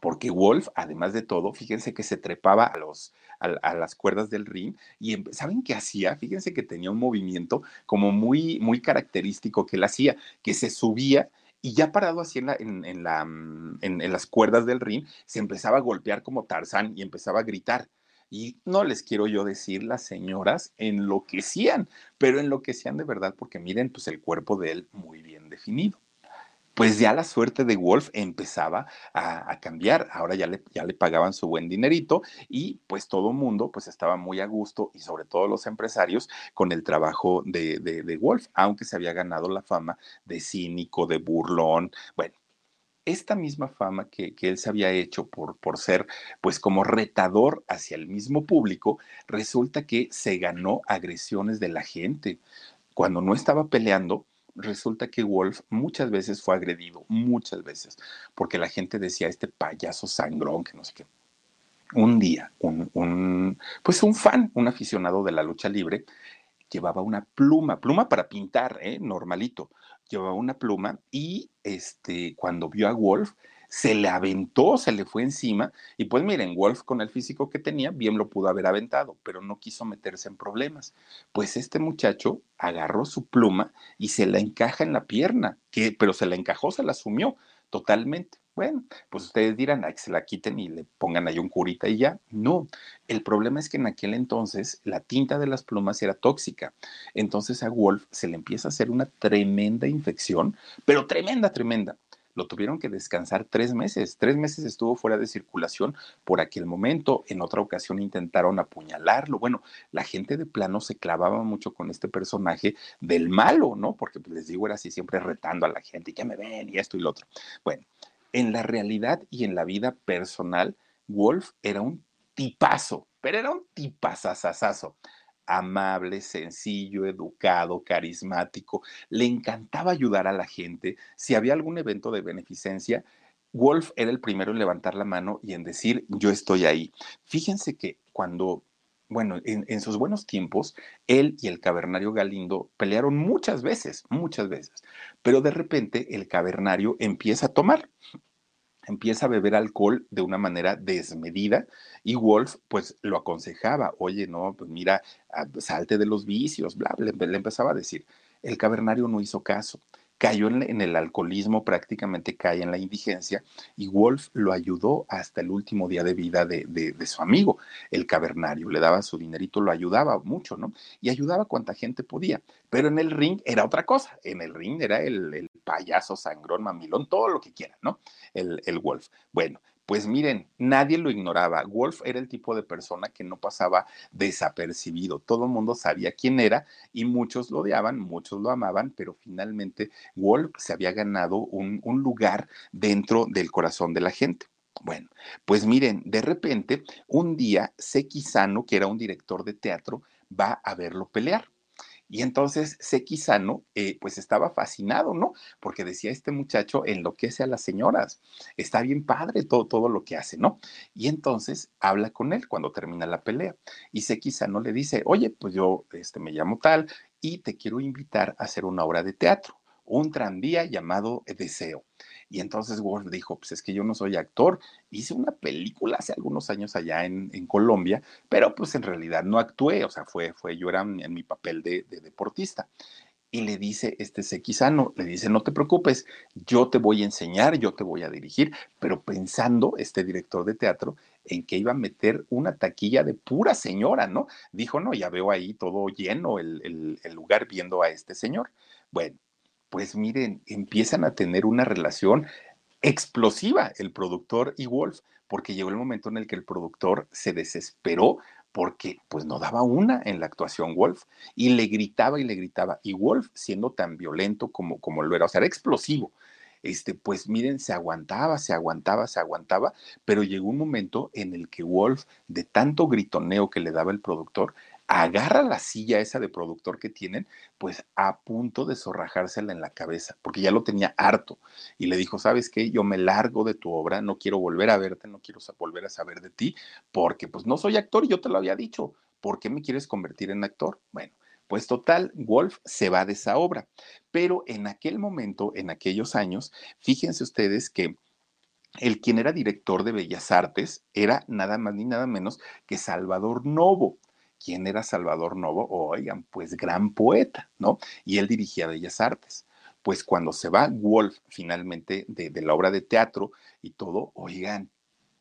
porque Wolf, además de todo, fíjense que se trepaba a, los, a, las cuerdas del ring y ¿saben qué hacía? Fíjense que tenía un movimiento como muy, muy característico que él hacía, que se subía y ya parado así en, en, la, mm, en, las cuerdas del ring, se empezaba a golpear como Tarzán y empezaba a gritar. Y no les quiero yo decir, las señoras enloquecían, pero enloquecían de verdad porque miren, pues el cuerpo de él muy bien definido pues ya la suerte de Wolf empezaba a, cambiar. Ahora ya le, ya le pagaban su buen dinerito y pues todo mundo pues estaba muy a gusto y sobre todo los empresarios con el trabajo de, de, Wolf, aunque se había ganado la fama de cínico, de burlón. Bueno, esta misma fama que, que, él se había hecho por, por ser, pues como retador hacia el mismo público, resulta que se ganó agresiones de la gente. Cuando no estaba peleando, resulta que Wolf muchas veces fue agredido, muchas veces, porque la gente decía, este payaso sangrón, que no sé qué. Un día, un, pues un fan, un aficionado de la lucha libre, llevaba una pluma, pluma para pintar, ¿eh? normalito, llevaba una pluma y este, cuando vio a Wolf, se le aventó, se le fue encima, y pues miren, Wolf con el físico que tenía, bien lo pudo haber aventado, pero no quiso meterse en problemas. Pues este muchacho agarró su pluma y se la encaja en la pierna, que, pero se la encajó, se la sumió totalmente. Bueno, pues ustedes dirán, que se la quiten y le pongan ahí un curita y ya. No, el problema es que en aquel entonces la tinta de las plumas era tóxica. Entonces a Wolf se le empieza a hacer una tremenda infección, pero tremenda, tremenda lo tuvieron que descansar tres meses. Tres meses estuvo fuera de circulación por aquel momento. En otra ocasión intentaron apuñalarlo. Bueno, la gente de plano se clavaba mucho con este personaje del malo, ¿no? Porque pues, les digo, era así siempre retando a la gente y que me ven y esto y lo otro. Bueno, en la realidad y en la vida personal, Wolf era un tipazo, pero era un tipazazazazo amable, sencillo, educado, carismático, le encantaba ayudar a la gente. Si había algún evento de beneficencia, Wolf era el primero en levantar la mano y en decir, yo estoy ahí. Fíjense que cuando, bueno, en, sus buenos tiempos, él y el cavernario Galindo pelearon muchas veces, muchas veces, pero de repente el cavernario empieza a tomar empieza a beber alcohol de una manera desmedida y Wolf pues lo aconsejaba, oye, no, pues mira, ah, salte de los vicios, bla, le, le empezaba a decir. El cavernario no hizo caso cayó en, el alcoholismo, prácticamente cae en la indigencia, y Wolf lo ayudó hasta el último día de vida de, su amigo, el cavernario. Le daba su dinerito, lo ayudaba mucho, ¿no? Y ayudaba cuanta gente podía. Pero en el ring era otra cosa. En el ring era el, payaso, sangrón, mamilón, todo lo que quiera, ¿no? El, el Wolf. Bueno, pues miren, nadie lo ignoraba. Wolf era el tipo de persona que no pasaba desapercibido. Todo el mundo sabía quién era y muchos lo odiaban, muchos lo amaban, pero finalmente Wolf se había ganado un, lugar dentro del corazón de la gente. Bueno, pues miren, de repente, un día Seki Sano, que era un director de teatro, va a verlo pelear. Y entonces Sekizano, eh, pues estaba fascinado, ¿no? Porque decía, este muchacho enloquece a las señoras, está bien padre todo, todo lo que hace, ¿no? Y entonces habla con él cuando termina la pelea. Y Sekizano le dice, oye, pues yo este, me llamo tal y te quiero invitar a hacer una obra de teatro, un tranvía llamado Deseo. Y entonces Wolf dijo, pues es que yo no soy actor, hice una película hace algunos años allá en, Colombia, pero pues en realidad no actué, o sea, fue, fue yo era en, mi papel de, deportista y le dice este Sequizano, le dice, no te preocupes, yo te voy a enseñar, yo te voy a dirigir, pero pensando este director de teatro en que iba a meter una taquilla de pura señora, ¿no? Dijo, no, ya veo ahí todo lleno el, el lugar viendo a este señor. Bueno, pues miren, empiezan a tener una relación explosiva el productor y Wolf, porque llegó el momento en el que el productor se desesperó porque pues no daba una en la actuación Wolf y le gritaba y le gritaba y Wolf siendo tan violento como como lo era, o sea, era explosivo. Este, pues miren, se aguantaba, se aguantaba, se aguantaba, pero llegó un momento en el que Wolf, de tanto gritoneo que le daba el productor, agarra la silla esa de productor que tienen, pues a punto de zorrajársela en la cabeza, porque ya lo tenía harto. Y le dijo, ¿sabes qué? Yo me largo de tu obra, no quiero volver a verte, no quiero volver a saber de ti, porque pues no soy actor y yo te lo había dicho. ¿Por qué me quieres convertir en actor? Bueno, pues total, Wolf se va de esa obra. Pero en aquel momento, en aquellos años, fíjense ustedes que el quien era director de Bellas Artes era nada más ni nada menos que Salvador Novo. ¿Quién era Salvador Novo? Oigan, pues gran poeta, ¿no? Y él dirigía Bellas Artes. Pues cuando se va Wolf finalmente de, la obra de teatro y todo, oigan,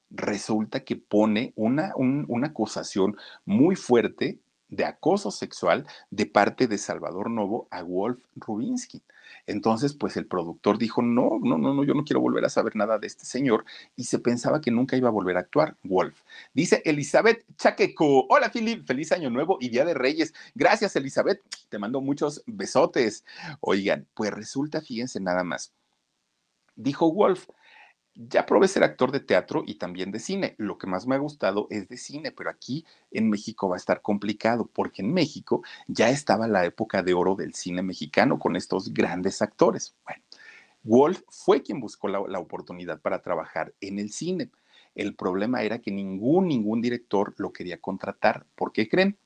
resulta que pone una, una acusación muy fuerte de acoso sexual de parte de Salvador Novo a Wolf Rubinsky. Entonces, pues el productor dijo, no, no, no, no, yo no quiero volver a saber nada de este señor y se pensaba que nunca iba a volver a actuar, Wolf. Dice Elizabeth Chaqueco, hola Philip, feliz año nuevo y Día de Reyes. Gracias Elizabeth, te mando muchos besotes. Oigan, pues resulta, fíjense nada más. Dijo Wolf, ya probé ser actor de teatro y también de cine. Lo que más me ha gustado es de cine, pero aquí en México va a estar complicado porque en México ya estaba la época de oro del cine mexicano con estos grandes actores. Bueno, Wolf fue quien buscó la, oportunidad para trabajar en el cine. El problema era que ningún, ningún director lo quería contratar. ¿Por qué creen?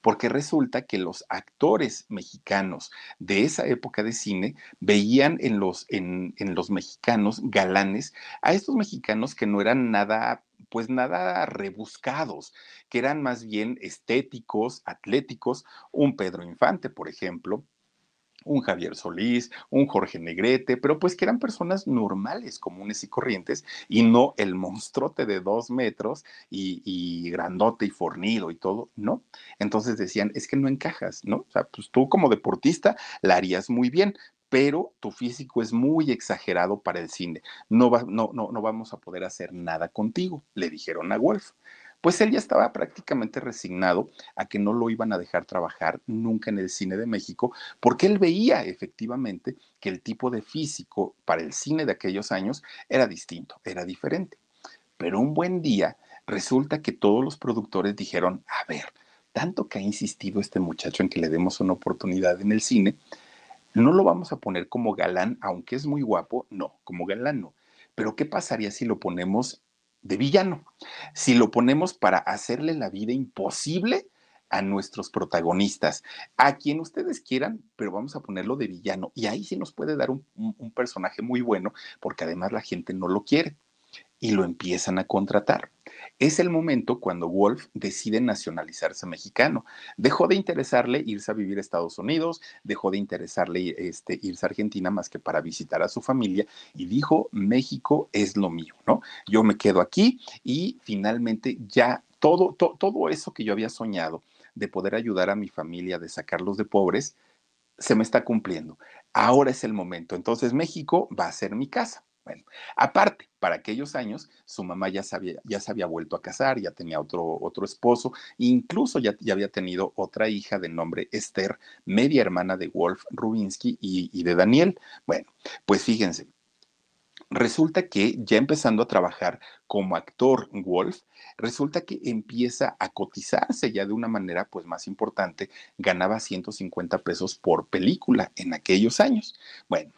Porque resulta que los actores mexicanos de esa época de cine veían en los, en, los mexicanos galanes a estos mexicanos que no eran nada pues nada rebuscados, que eran más bien estéticos, atléticos, un Pedro Infante, por ejemplo, un Javier Solís, un Jorge Negrete, pero pues que eran personas normales, comunes y corrientes, y no el monstruote de dos metros y, grandote y fornido y todo, ¿no? Entonces decían, es que no encajas, ¿no? O sea, pues tú como deportista la harías muy bien, pero tu físico es muy exagerado para el cine. No, va, no, no, no vamos a poder hacer nada contigo, le dijeron a Wolf pues él ya estaba prácticamente resignado a que no lo iban a dejar trabajar nunca en el cine de México, porque él veía efectivamente que el tipo de físico para el cine de aquellos años era distinto, era diferente. Pero un buen día resulta que todos los productores dijeron, a ver, tanto que ha insistido este muchacho en que le demos una oportunidad en el cine, no lo vamos a poner como galán, aunque es muy guapo, no, como galán no. Pero ¿qué pasaría si lo ponemos de villano. Si lo ponemos para hacerle la vida imposible a nuestros protagonistas, a quien ustedes quieran, pero vamos a ponerlo de villano. Y ahí sí nos puede dar un, un personaje muy bueno, porque además la gente no lo quiere y lo empiezan a contratar. Es el momento cuando Wolf decide nacionalizarse mexicano. Dejó de interesarle irse a vivir a Estados Unidos, dejó de interesarle este, irse a Argentina más que para visitar a su familia y dijo, México es lo mío, ¿no? Yo me quedo aquí y finalmente ya todo, todo eso que yo había soñado de poder ayudar a mi familia, de sacarlos de pobres, se me está cumpliendo. Ahora es el momento. Entonces México va a ser mi casa. Bueno, aparte, para aquellos años, su mamá ya se había, ya se había vuelto a casar, ya tenía otro, otro esposo, incluso ya, ya, había tenido otra hija de nombre Esther, media hermana de Wolf Rubinsky y, y de Daniel. Bueno, pues fíjense, resulta que ya empezando a trabajar como actor Wolf, resulta que empieza a cotizarse ya de una manera pues más importante, ganaba 150 pesos por película en aquellos años. Bueno,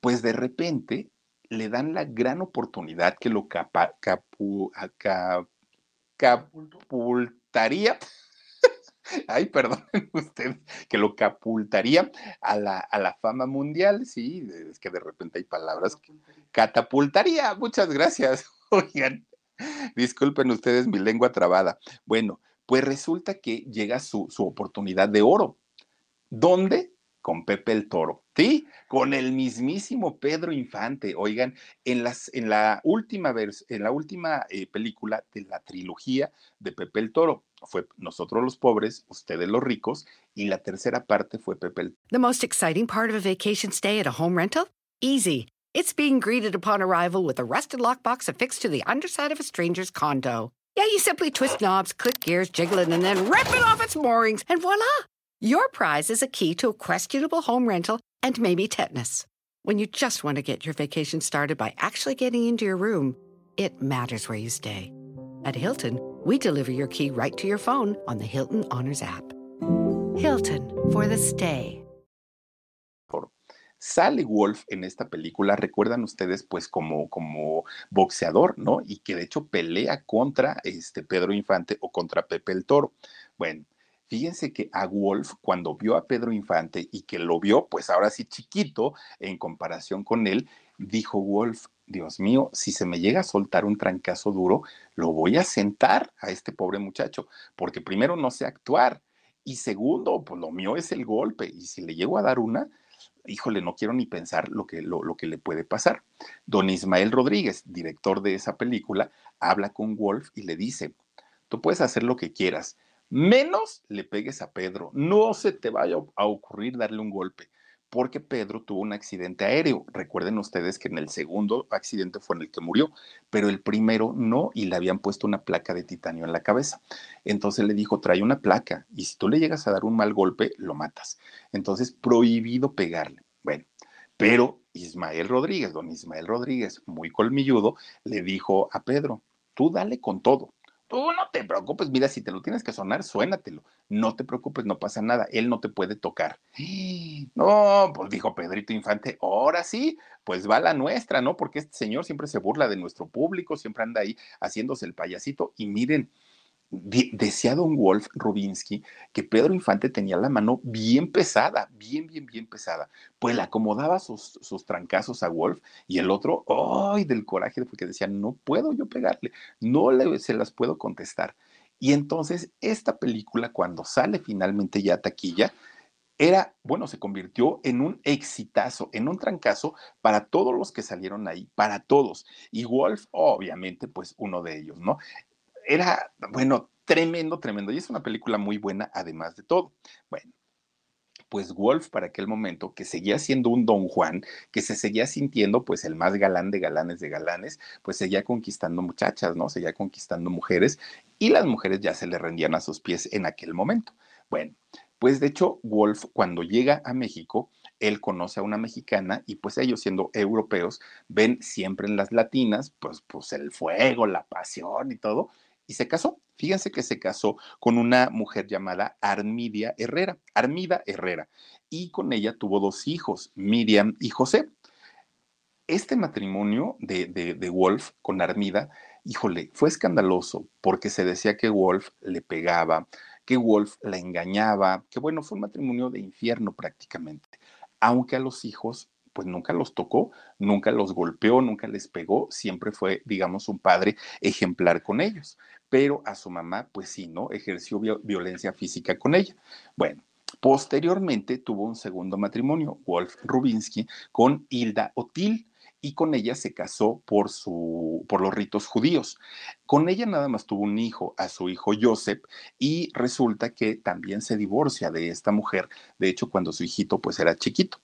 pues de repente le dan la gran oportunidad que lo capultaría. Ay, perdonen ustedes, que lo capultaría a la, a la fama mundial, sí, es que de repente hay palabras. Catapultaría, muchas gracias. Oigan, disculpen ustedes mi lengua trabada. Bueno, pues resulta que llega su, su oportunidad de oro. ¿Dónde? con Pepe el Toro, ¿sí? Con el mismísimo Pedro Infante. Oigan, en, las, en la última, en la última eh, película de la trilogía de Pepe el Toro, fue Nosotros los pobres, ustedes los ricos, y la tercera parte fue Pepe el The most exciting part of a vacation stay at a home rental? Easy. It's being greeted upon arrival with a rusted lockbox affixed to the underside of a stranger's condo. Yeah, you simply twist knobs, click gears, jiggle it, and then rip it off its moorings, and voila! Your prize is a key to a questionable home rental and maybe tetanus. When you just want to get your vacation started by actually getting into your room, it matters where you stay. At Hilton, we deliver your key right to your phone on the Hilton Honors app. Hilton for the stay. Sale Wolf en esta película, recuerdan ustedes, pues como, como boxeador, ¿no? Y que de hecho pelea contra este Pedro Infante o contra Pepe el Toro. Bueno, Fíjense que a Wolf, cuando vio a Pedro Infante y que lo vio, pues ahora sí chiquito en comparación con él, dijo Wolf, Dios mío, si se me llega a soltar un trancazo duro, lo voy a sentar a este pobre muchacho, porque primero no sé actuar y segundo, pues lo mío es el golpe y si le llego a dar una, híjole, no quiero ni pensar lo que, lo, lo que le puede pasar. Don Ismael Rodríguez, director de esa película, habla con Wolf y le dice, tú puedes hacer lo que quieras, menos le pegues a Pedro, no se te vaya a ocurrir darle un golpe porque Pedro tuvo un accidente aéreo. Recuerden ustedes que en el segundo accidente fue en el que murió, pero el primero no y le habían puesto una placa de titanio en la cabeza. Entonces le dijo, trae una placa y si tú le llegas a dar un mal golpe, lo matas. Entonces, prohibido pegarle. Bueno, pero Ismael Rodríguez, don Ismael Rodríguez, muy colmilludo, le dijo a Pedro, tú dale con todo, Tú no te preocupes, mira, si te lo tienes que sonar, suénatelo. No te preocupes, no pasa nada, él no te puede tocar. No, pues dijo Pedrito Infante, ahora sí, pues va la nuestra, ¿no? Porque este señor siempre se burla de nuestro público, siempre anda ahí haciéndose el payasito. Y miren, decía don Wolf Rubinsky que Pedro Infante tenía la mano bien pesada, bien, bien, bien pesada. Pues le acomodaba sus, sus trancazos a Wolf y el otro, ¡ay! del coraje, porque decía, no puedo yo pegarle, no le, se las puedo contestar. Y entonces esta película, cuando sale finalmente ya a taquilla, era, bueno, se convirtió en un exitazo, en un trancazo para todos los que salieron ahí, para todos. Y Wolf, obviamente, pues uno de ellos, ¿no? Era, bueno, tremendo, tremendo. Y es una película muy buena, además de todo. Bueno, pues Wolf para aquel momento, que seguía siendo un Don Juan, que se seguía sintiendo pues el más galán de galanes de galanes, pues seguía conquistando muchachas, ¿no? Seguía conquistando mujeres y las mujeres ya se le rendían a sus pies en aquel momento. Bueno, pues de hecho Wolf cuando llega a México, él conoce a una mexicana y pues ellos siendo europeos ven siempre en las latinas pues, pues el fuego, la pasión y todo y se casó. Fíjense que se casó con una mujer llamada Armidia Herrera, Armida Herrera, y con ella tuvo dos hijos, Miriam y José. Este matrimonio de, de, Wolf con Armida, híjole, fue escandaloso porque se decía que Wolf le pegaba, que Wolf la engañaba, que bueno, fue un matrimonio de infierno prácticamente, aunque a los hijos pues nunca los tocó, nunca los golpeó, nunca les pegó, siempre fue, digamos, un padre ejemplar con ellos pero a su mamá, pues sí, ¿no? Ejerció violencia física con ella. Bueno, posteriormente tuvo un segundo matrimonio, Wolf Rubinsky, con Hilda Otil y con ella se casó por, su, por los ritos judíos. Con ella nada más tuvo un hijo, a su hijo Joseph, y resulta que también se divorcia de esta mujer, de hecho cuando su hijito pues era chiquito.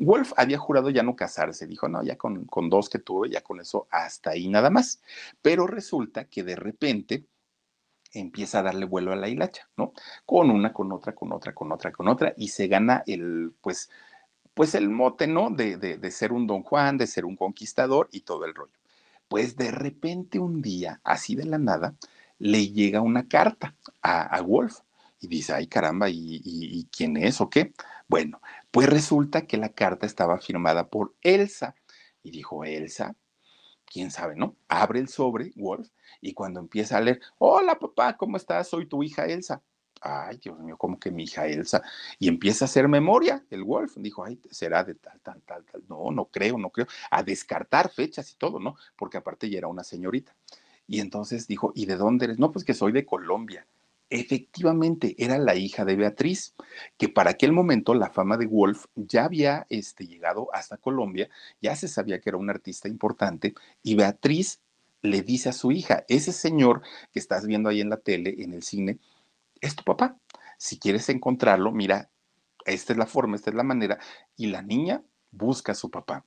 Wolf había jurado ya no casarse, dijo, no, ya con, con dos que tuve, ya con eso hasta ahí nada más. Pero resulta que de repente empieza a darle vuelo a la hilacha, ¿no? Con una, con otra, con otra, con otra, con otra, y se gana el, pues, pues el mote, ¿no? De, de, ser un don Juan, de ser un conquistador y todo el rollo. Pues de repente un día, así de la nada, le llega una carta a, Wolf y dice, ay caramba, ¿y, y quién es o qué? Bueno, pues resulta que la carta estaba firmada por Elsa. Y dijo, Elsa, quién sabe, ¿no? Abre el sobre, Wolf, y cuando empieza a leer, hola papá, ¿cómo estás? Soy tu hija Elsa. Ay, Dios mío, ¿cómo que mi hija Elsa? Y empieza a hacer memoria, el Wolf. Dijo, ay, será de tal, tal, tal, tal. No, no creo, no creo. A descartar fechas y todo, ¿no? Porque aparte ya era una señorita. Y entonces dijo, ¿y de dónde eres? No, pues que soy de Colombia efectivamente era la hija de Beatriz, que para aquel momento la fama de Wolf ya había este, llegado hasta Colombia, ya se sabía que era un artista importante, y Beatriz le dice a su hija, ese señor que estás viendo ahí en la tele, en el cine, es tu papá. Si quieres encontrarlo, mira, esta es la forma, esta es la manera, y la niña busca a su papá.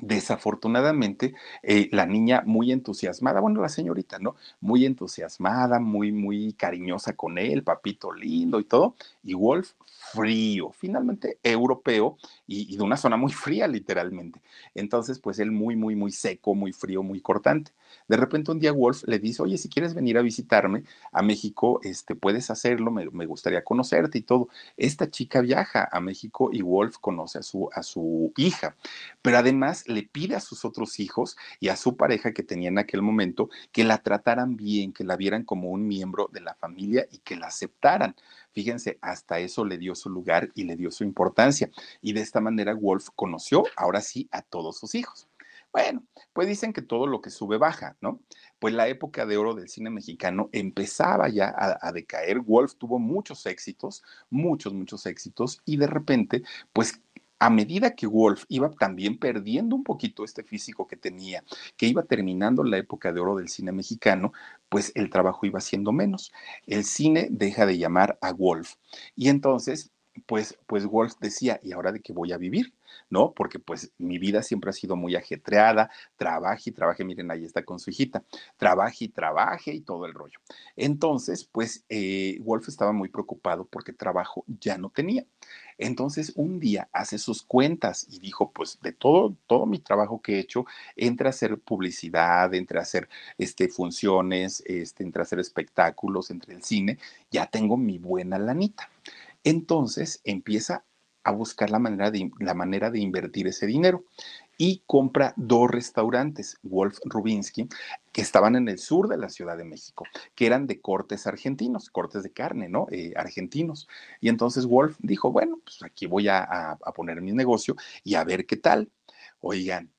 Desafortunadamente, eh, la niña muy entusiasmada, bueno, la señorita, ¿no? Muy entusiasmada, muy, muy cariñosa con él, papito lindo y todo, y Wolf frío, finalmente europeo y, de una zona muy fría, literalmente. Entonces, pues él muy, muy, muy seco, muy frío, muy cortante. De repente un día Wolf le dice, oye, si quieres venir a visitarme a México, este, puedes hacerlo, me, me gustaría conocerte y todo. Esta chica viaja a México y Wolf conoce a su, a su hija, pero además le pide a sus otros hijos y a su pareja que tenía en aquel momento que la trataran bien, que la vieran como un miembro de la familia y que la aceptaran. Fíjense, hasta eso le dio su lugar y le dio su importancia. Y de esta manera Wolf conoció ahora sí a todos sus hijos. Bueno, pues dicen que todo lo que sube baja, ¿no? Pues la época de oro del cine mexicano empezaba ya a, a, decaer. Wolf tuvo muchos éxitos, muchos, muchos éxitos, y de repente, pues a medida que Wolf iba también perdiendo un poquito este físico que tenía, que iba terminando la época de oro del cine mexicano, pues el trabajo iba siendo menos. El cine deja de llamar a Wolf. Y entonces pues, pues Wolf decía, ¿y ahora de qué voy a vivir? ¿No? Porque pues mi vida siempre ha sido muy ajetreada, trabaje y trabaje, miren, ahí está con su hijita, trabaje y trabaje y todo el rollo. Entonces, pues eh, Wolf estaba muy preocupado porque trabajo ya no tenía. Entonces, un día hace sus cuentas y dijo, pues de todo, todo mi trabajo que he hecho, entre a hacer publicidad, entre a hacer este, funciones, este, entre a hacer espectáculos, entre el cine, ya tengo mi buena lanita. Entonces empieza a buscar la manera, de, la manera de invertir ese dinero y compra dos restaurantes, Wolf Rubinsky, que estaban en el sur de la Ciudad de México, que eran de cortes argentinos, cortes de carne, ¿no? Eh, argentinos. Y entonces Wolf dijo, bueno, pues aquí voy a, poner mi negocio y a ver qué tal. Oigan,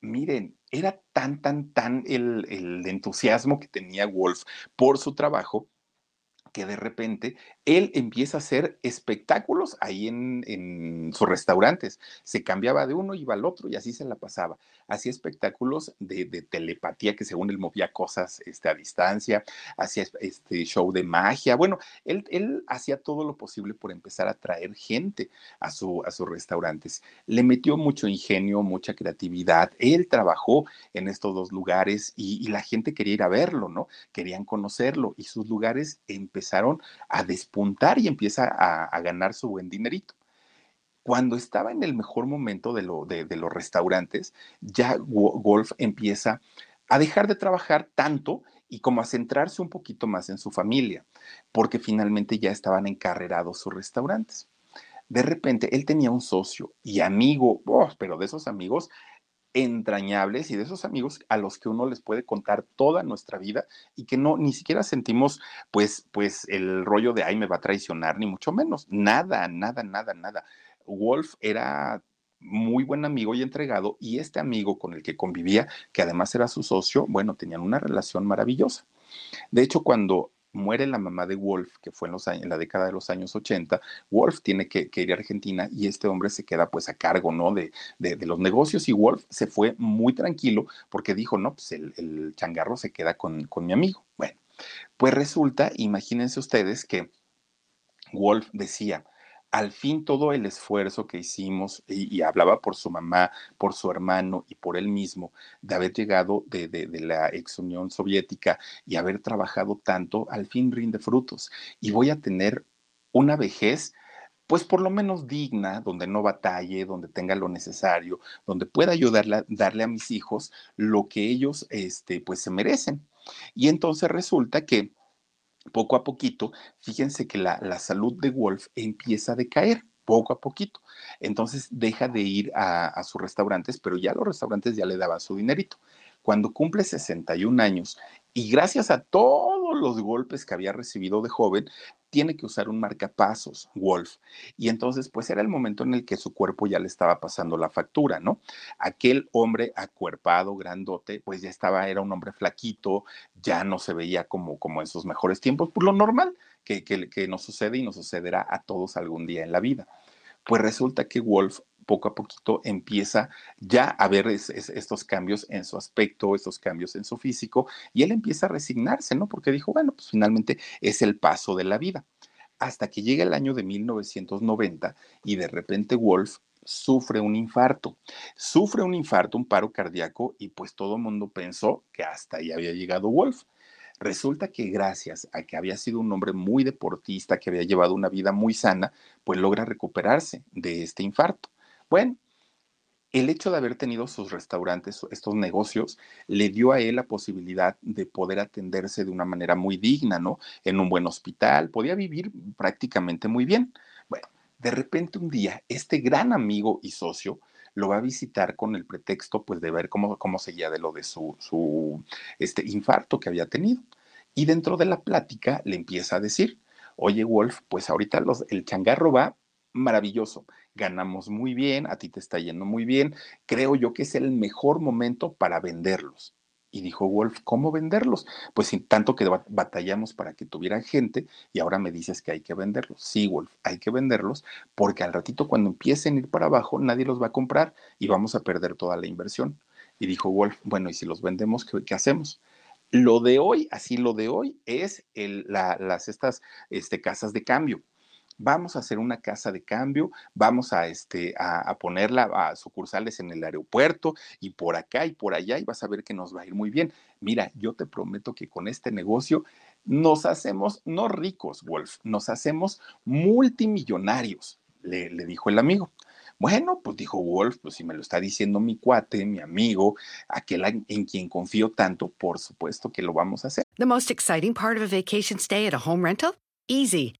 miren, era tan, tan, tan el entusiasmo que tenía Wolf por su trabajo que de repente él empieza a hacer espectáculos ahí en, sus restaurantes. Se cambiaba de uno, iba al otro y así se la pasaba. Hacía espectáculos de, telepatía que según él movía cosas este, a distancia, hacía este show de magia. Bueno, él, él hacía todo lo posible por empezar a traer gente a, su, a sus restaurantes. Le metió mucho ingenio, mucha creatividad. Él trabajó en estos dos lugares y, y la gente quería ir a verlo, ¿no? Querían conocerlo y sus lugares empezaron a despuntar y empieza a, ganar su buen dinerito. Cuando estaba en el mejor momento de, de, los restaurantes, ya Wolf empieza a dejar de trabajar tanto y como a centrarse un poquito más en su familia, porque finalmente ya estaban encarrerados sus restaurantes. De repente, él tenía un socio y amigo, oh, pero de esos amigos entrañables y de esos amigos a los que uno les puede contar toda nuestra vida y que no ni siquiera sentimos pues pues el rollo de ay me va a traicionar ni mucho menos nada nada nada nada. Wolf era muy buen amigo y entregado y este amigo con el que convivía que además era su socio bueno tenían una relación maravillosa. De hecho cuando muere la mamá de Wolf, que fue en, los en la década de los años 80, Wolf tiene que, ir a Argentina y este hombre se queda pues a cargo, ¿no? De, los negocios y Wolf se fue muy tranquilo porque dijo, no, pues el, el changarro se queda con, con mi amigo. Bueno, pues resulta, imagínense ustedes que Wolf decía, al fin todo el esfuerzo que hicimos, y, hablaba por su mamá, por su hermano y por él mismo, de haber llegado de, la ex Unión Soviética y haber trabajado tanto, al fin rinde frutos. Y voy a tener una vejez pues por lo menos digna, donde no batalle, donde tenga lo necesario, donde pueda ayudarle, darle a mis hijos lo que ellos, este, pues se merecen. Y entonces resulta que poco a poquito, fíjense que la, salud de Wolf empieza a decaer poco a poquito. Entonces deja de ir a, a, sus restaurantes, pero ya los restaurantes ya le daban su dinerito. Cuando cumple 61 años y gracias a todos los golpes que había recibido de joven, tiene que usar un marcapasos, Wolf. Y entonces, pues era el momento en el que su cuerpo ya le estaba pasando la factura, ¿no? Aquel hombre acuerpado, grandote, pues ya estaba, era un hombre flaquito, ya no se veía como, como en sus mejores tiempos, por lo normal que, que, que nos sucede y nos sucederá a todos algún día en la vida. Pues resulta que Wolf poco a poquito empieza ya a ver estos cambios en su aspecto, estos cambios en su físico, y él empieza a resignarse, ¿no? Porque dijo, bueno, pues finalmente es el paso de la vida. Hasta que llega el año de 1990 y de repente Wolf sufre un infarto. Sufre un infarto, un paro cardíaco, y pues todo el mundo pensó que hasta ahí había llegado Wolf. Resulta que gracias a que había sido un hombre muy deportista, que había llevado una vida muy sana, pues logra recuperarse de este infarto. Bueno, el hecho de haber tenido sus restaurantes, estos negocios, le dio a él la posibilidad de poder atenderse de una manera muy digna, ¿no? En un buen hospital, podía vivir prácticamente muy bien. Bueno, de repente un día, este gran amigo y socio lo va a visitar con el pretexto, pues, de ver cómo, cómo seguía de lo de su, su este, infarto que había tenido. Y dentro de la plática le empieza a decir, oye, Wolf, pues ahorita los, el changarro va maravilloso, ganamos muy bien, a ti te está yendo muy bien, creo yo que es el mejor momento para venderlos. Y dijo Wolf, ¿cómo venderlos? Pues tanto que batallamos para que tuvieran gente y ahora me dices que hay que venderlos. Sí, Wolf, hay que venderlos porque al ratito cuando empiecen a ir para abajo nadie los va a comprar y vamos a perder toda la inversión. Y dijo Wolf, bueno, ¿y si los vendemos, qué, hacemos? Lo de hoy, así lo de hoy, es el, las estas este, casas de cambio vamos a hacer una casa de cambio, vamos a, este, a, ponerla a sucursales en el aeropuerto y por acá y por allá y vas a ver que nos va a ir muy bien. Mira, yo te prometo que con este negocio nos hacemos, no ricos, Wolf, nos hacemos multimillonarios, le, le dijo el amigo. Bueno, pues dijo Wolf, pues si me lo está diciendo mi cuate, mi amigo, aquel en quien confío tanto, por supuesto que lo vamos a hacer. The most exciting part of a vacation stay at a home rental? Easy.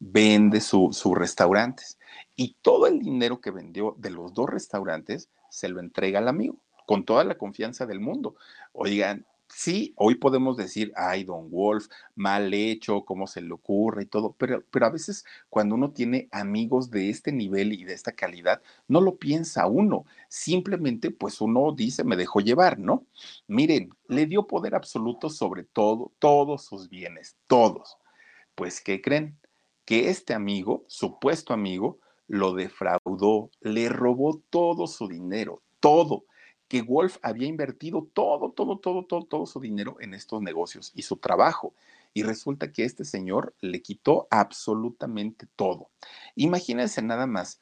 Vende sus su restaurantes y todo el dinero que vendió de los dos restaurantes se lo entrega al amigo con toda la confianza del mundo. Oigan, sí, hoy podemos decir, ay, don Wolf, mal hecho, cómo se le ocurre y todo, pero, pero a veces cuando uno tiene amigos de este nivel y de esta calidad, no lo piensa uno, simplemente pues uno dice, me dejó llevar, ¿no? Miren, le dio poder absoluto sobre todo, todos sus bienes, todos. Pues, ¿qué creen? Que este amigo, supuesto amigo, lo defraudó, le robó todo su dinero, todo que Wolf había invertido todo, todo, todo, todo, todo su dinero en estos negocios y su trabajo. Y resulta que este señor le quitó absolutamente todo. Imagínense nada más,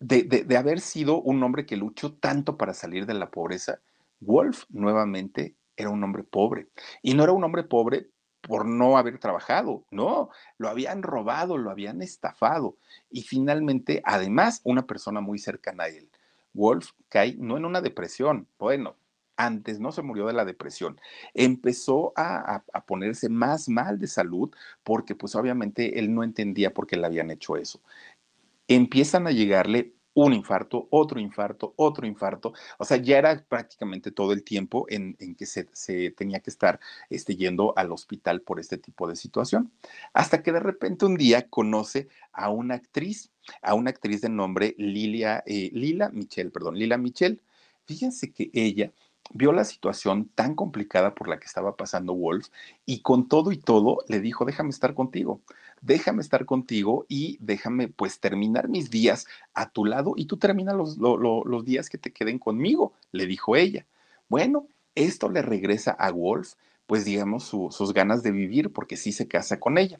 de, de, haber sido un hombre que luchó tanto para salir de la pobreza, Wolf nuevamente era un hombre pobre. Y no era un hombre pobre por no haber trabajado, no, lo habían robado, lo habían estafado. Y finalmente, además, una persona muy cercana a él, Wolf cae no en una depresión, bueno, antes no se murió de la depresión, empezó a, ponerse más mal de salud porque pues obviamente él no entendía por qué le habían hecho eso. Empiezan a llegarle un infarto, otro infarto, otro infarto. O sea, ya era prácticamente todo el tiempo en, que se, tenía que estar este, yendo al hospital por este tipo de situación. Hasta que de repente un día conoce a una actriz, a una actriz de nombre Lilia, eh, Lila Michelle, perdón, Lila Michelle. Fíjense que ella vio la situación tan complicada por la que estaba pasando Wolf y con todo y todo le dijo, déjame estar contigo, déjame estar contigo y déjame pues terminar mis días a tu lado y tú termina los, los días que te queden conmigo, le dijo ella. Bueno, esto le regresa a Wolf pues digamos, sus ganas de vivir, porque sí se casa con ella.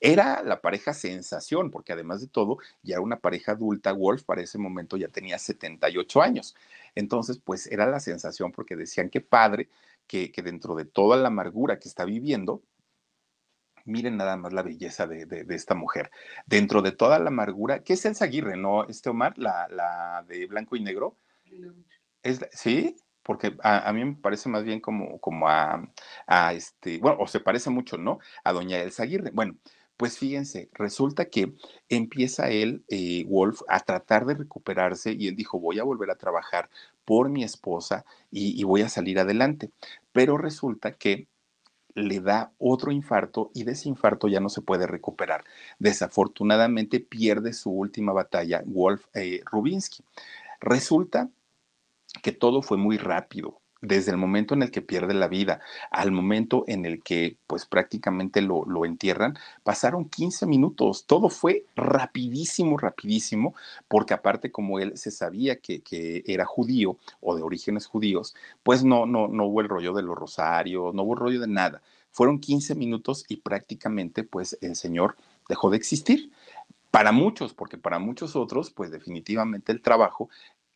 Era la pareja sensación, porque además de todo, ya era una pareja adulta, Wolf para ese momento ya tenía 78 años. Entonces, pues era la sensación, porque decían que padre, que, que dentro de toda la amargura que está viviendo, Miren nada más la belleza de, esta mujer. Dentro de toda la amargura, ¿qué es el Aguirre, no? Este Omar, la, la de blanco y negro. ¿Es, ¿Sí? Porque a, mí me parece más bien como, como a, a, este, bueno, o se parece mucho, ¿no? A doña Elsa Aguirre. Bueno, pues fíjense, resulta que empieza él, eh, Wolf, a tratar de recuperarse y él dijo, voy a volver a trabajar por mi esposa y, y voy a salir adelante. Pero resulta que le da otro infarto y de ese infarto ya no se puede recuperar. Desafortunadamente pierde su última batalla Wolf eh, Rubinsky. Resulta que todo fue muy rápido. Desde el momento en el que pierde la vida al momento en el que pues prácticamente lo, lo entierran, pasaron 15 minutos. Todo fue rapidísimo, rapidísimo, porque aparte como él se sabía que, que era judío o de orígenes judíos, pues no, no, no hubo el rollo de los rosarios, no hubo el rollo de nada. Fueron 15 minutos y prácticamente pues el señor dejó de existir. Para muchos, porque para muchos otros, pues definitivamente el trabajo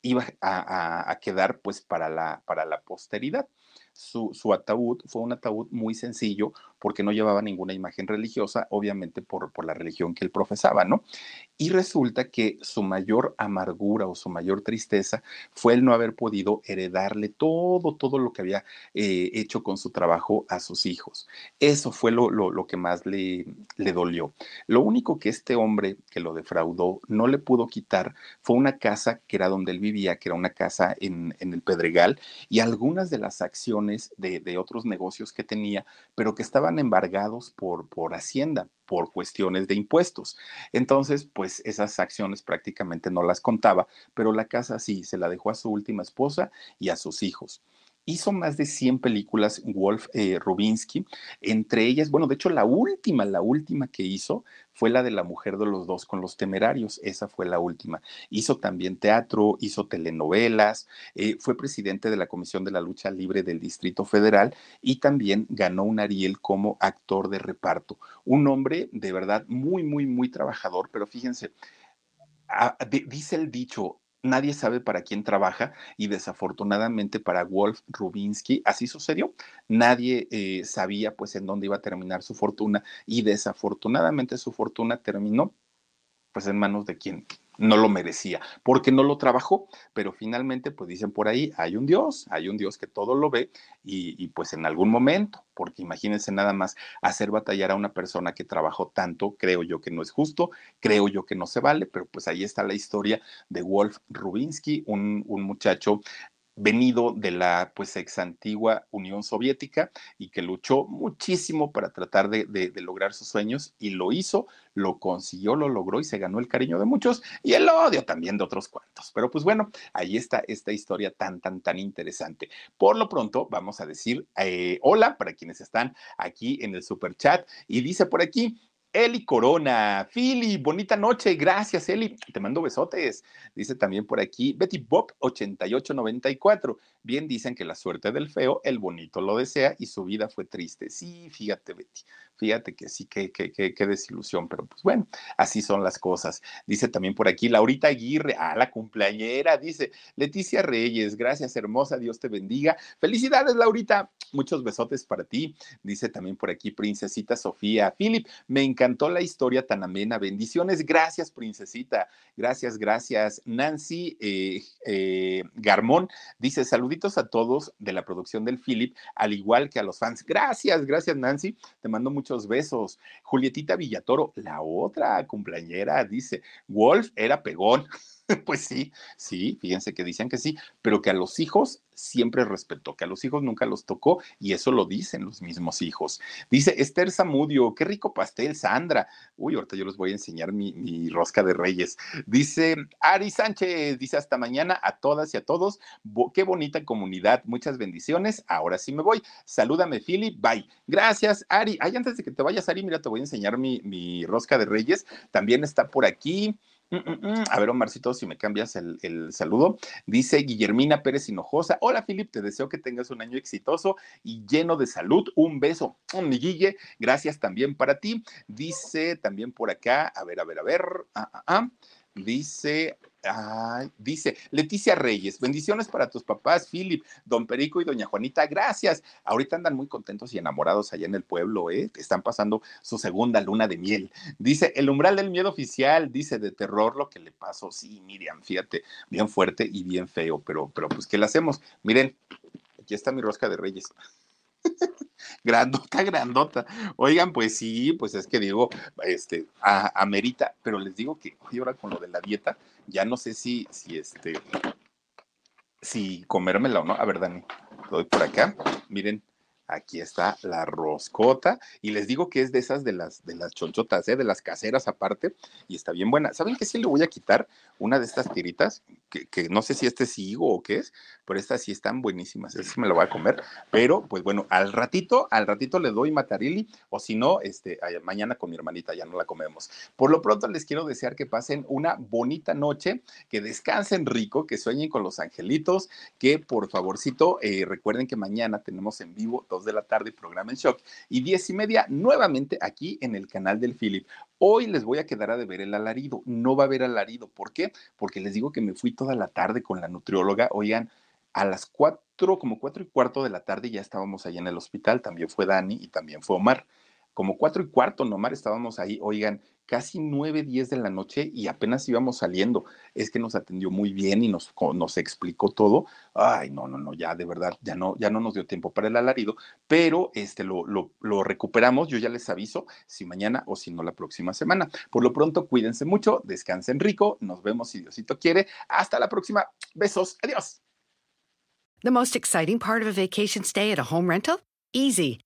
iba a, quedar pues para la, para la posteridad. Su, su, ataúd fue un ataúd muy sencillo porque no llevaba ninguna imagen religiosa, obviamente por, por la religión que él profesaba, ¿no? Y resulta que su mayor amargura o su mayor tristeza fue el no haber podido heredarle todo, todo lo que había eh, hecho con su trabajo a sus hijos. Eso fue lo, lo, que más le, le dolió. Lo único que este hombre que lo defraudó no le pudo quitar fue una casa que era donde él vivía, que era una casa en, en el Pedregal, y algunas de las acciones de, de otros negocios que tenía, pero que estaban embargados por, por Hacienda por cuestiones de impuestos. Entonces, pues esas acciones prácticamente no las contaba, pero la casa sí, se la dejó a su última esposa y a sus hijos hizo más de 100 películas Wolf eh, Rubinsky, entre ellas, bueno, de hecho la última, la última que hizo fue la de la mujer de los dos con los temerarios, esa fue la última. Hizo también teatro, hizo telenovelas, eh, fue presidente de la Comisión de la Lucha Libre del Distrito Federal y también ganó un Ariel como actor de reparto. Un hombre de verdad muy, muy, muy trabajador, pero fíjense, dice el dicho, nadie sabe para quién trabaja y desafortunadamente para Wolf Rubinsky así sucedió. Nadie eh, sabía pues en dónde iba a terminar su fortuna y desafortunadamente su fortuna terminó pues en manos de quien no lo merecía, porque no lo trabajó, pero finalmente, pues dicen por ahí, hay un Dios, hay un Dios que todo lo ve y, pues en algún momento, porque imagínense nada más hacer batallar a una persona que trabajó tanto, creo yo que no es justo, creo yo que no se vale, pero pues ahí está la historia de Wolf Rubinsky, un, un muchacho venido de la pues ex antigua Unión Soviética y que luchó muchísimo para tratar de, de, lograr sus sueños y lo hizo, lo consiguió, lo logró y se ganó el cariño de muchos y el odio también de otros cuantos. Pero pues bueno, ahí está esta historia tan, tan, tan interesante. Por lo pronto vamos a decir eh, hola para quienes están aquí en el super chat y dice por aquí, Eli Corona, Philly, bonita noche, gracias Eli, te mando besotes. Dice también por aquí Betty Bob 8894. Bien dicen que la suerte del feo, el bonito lo desea y su vida fue triste. Sí, fíjate Betty, Fíjate que sí, qué que, que, desilusión, pero pues bueno, así son las cosas. Dice también por aquí Laurita Aguirre, ah, la cumpleañera, dice Leticia Reyes, gracias hermosa, Dios te bendiga. Felicidades, Laurita, muchos besotes para ti. Dice también por aquí Princesita Sofía, Philip, me encantó la historia tan amena, bendiciones, gracias, Princesita, gracias, gracias. Nancy eh, eh, Garmón dice saluditos a todos de la producción del Philip, al igual que a los fans. Gracias, gracias, Nancy, te mando muchos besos. Julietita Villatoro, la otra cumpleañera, dice, Wolf era pegón. pues sí, sí, fíjense que dicen que sí, pero que a los hijos siempre respetó, que a los hijos nunca los tocó y eso lo dicen los mismos hijos. Dice Esther Zamudio, qué rico pastel, Sandra. Uy, ahorita yo les voy a enseñar mi, rosca de reyes. Dice Ari Sánchez, dice hasta mañana a todas y a todos. qué bonita comunidad, muchas bendiciones. Ahora sí me voy. Salúdame, Philip, bye. Gracias, Ari. Ay, antes de que te vayas, Ari, mira, te voy a enseñar mi, mi rosca de reyes. También está por aquí. Mm, mm, mm. A ver, Omarcito, si me cambias el, saludo. Dice Guillermina Pérez Hinojosa. Hola, Filip, te deseo que tengas un año exitoso y lleno de salud. Un beso. Mi Guille, gracias también para ti. Dice también por acá, a ver, a ver, a ver. Ah, ah, ah. Dice dice Leticia Reyes, bendiciones para tus papás, Philip, don Perico y doña Juanita, gracias. Ahorita andan muy contentos y enamorados allá en el pueblo, ¿eh? Están pasando su segunda luna de miel. Dice, el umbral del miedo oficial, dice, de terror lo que le pasó. Sí, Miriam, fíjate, bien fuerte y bien feo, pero, pero pues, ¿qué le hacemos? Miren, aquí está mi rosca de Reyes. grandota, grandota. Oigan, pues sí, pues es que digo, este, amerita, pero les digo que hoy ahora con lo de la dieta, ya no sé si, si este, si comérmela o no. A ver, Dani, doy por acá. Miren, Aquí está la roscota y les digo que es de esas de las de las chonchotas, ¿eh? de las caseras aparte y está bien buena. ¿Saben qué sí le voy a quitar? Una de estas tiritas que, no sé si este es higo o qué es, pero estas sí están buenísimas. Esa sí me la voy a comer, pero pues bueno, al ratito, al ratito le doy matarili o si no, este, mañana con mi hermanita ya no la comemos. Por lo pronto les quiero desear que pasen una bonita noche, que descansen rico, que sueñen con los angelitos, que por favorcito eh, recuerden que mañana tenemos en vivo 2 de la tarde, programa en shock, y 10 y media nuevamente aquí en el canal del Philip. Hoy les voy a quedar a deber el alarido, no va a haber alarido. ¿Por qué? Porque les digo que me fui toda la tarde con la nutrióloga. Oigan, a las 4, como 4 y cuarto de la tarde ya estábamos ahí en el hospital, también fue Dani y también fue Omar. Como 4 y cuarto, Omar, estábamos ahí, oigan, casi 9, 10 de la noche y apenas íbamos saliendo. Es que nos atendió muy bien y nos, nos explicó todo. Ay, no, no, no, ya de verdad, ya no, ya no nos dio tiempo para el alarido, pero este lo, lo, lo recuperamos. Yo ya les aviso si mañana o si no la próxima semana. Por lo pronto, cuídense mucho, descansen rico, nos vemos si Diosito quiere. Hasta la próxima. Besos, adiós. The most exciting part of a vacation stay at a home rental? Easy.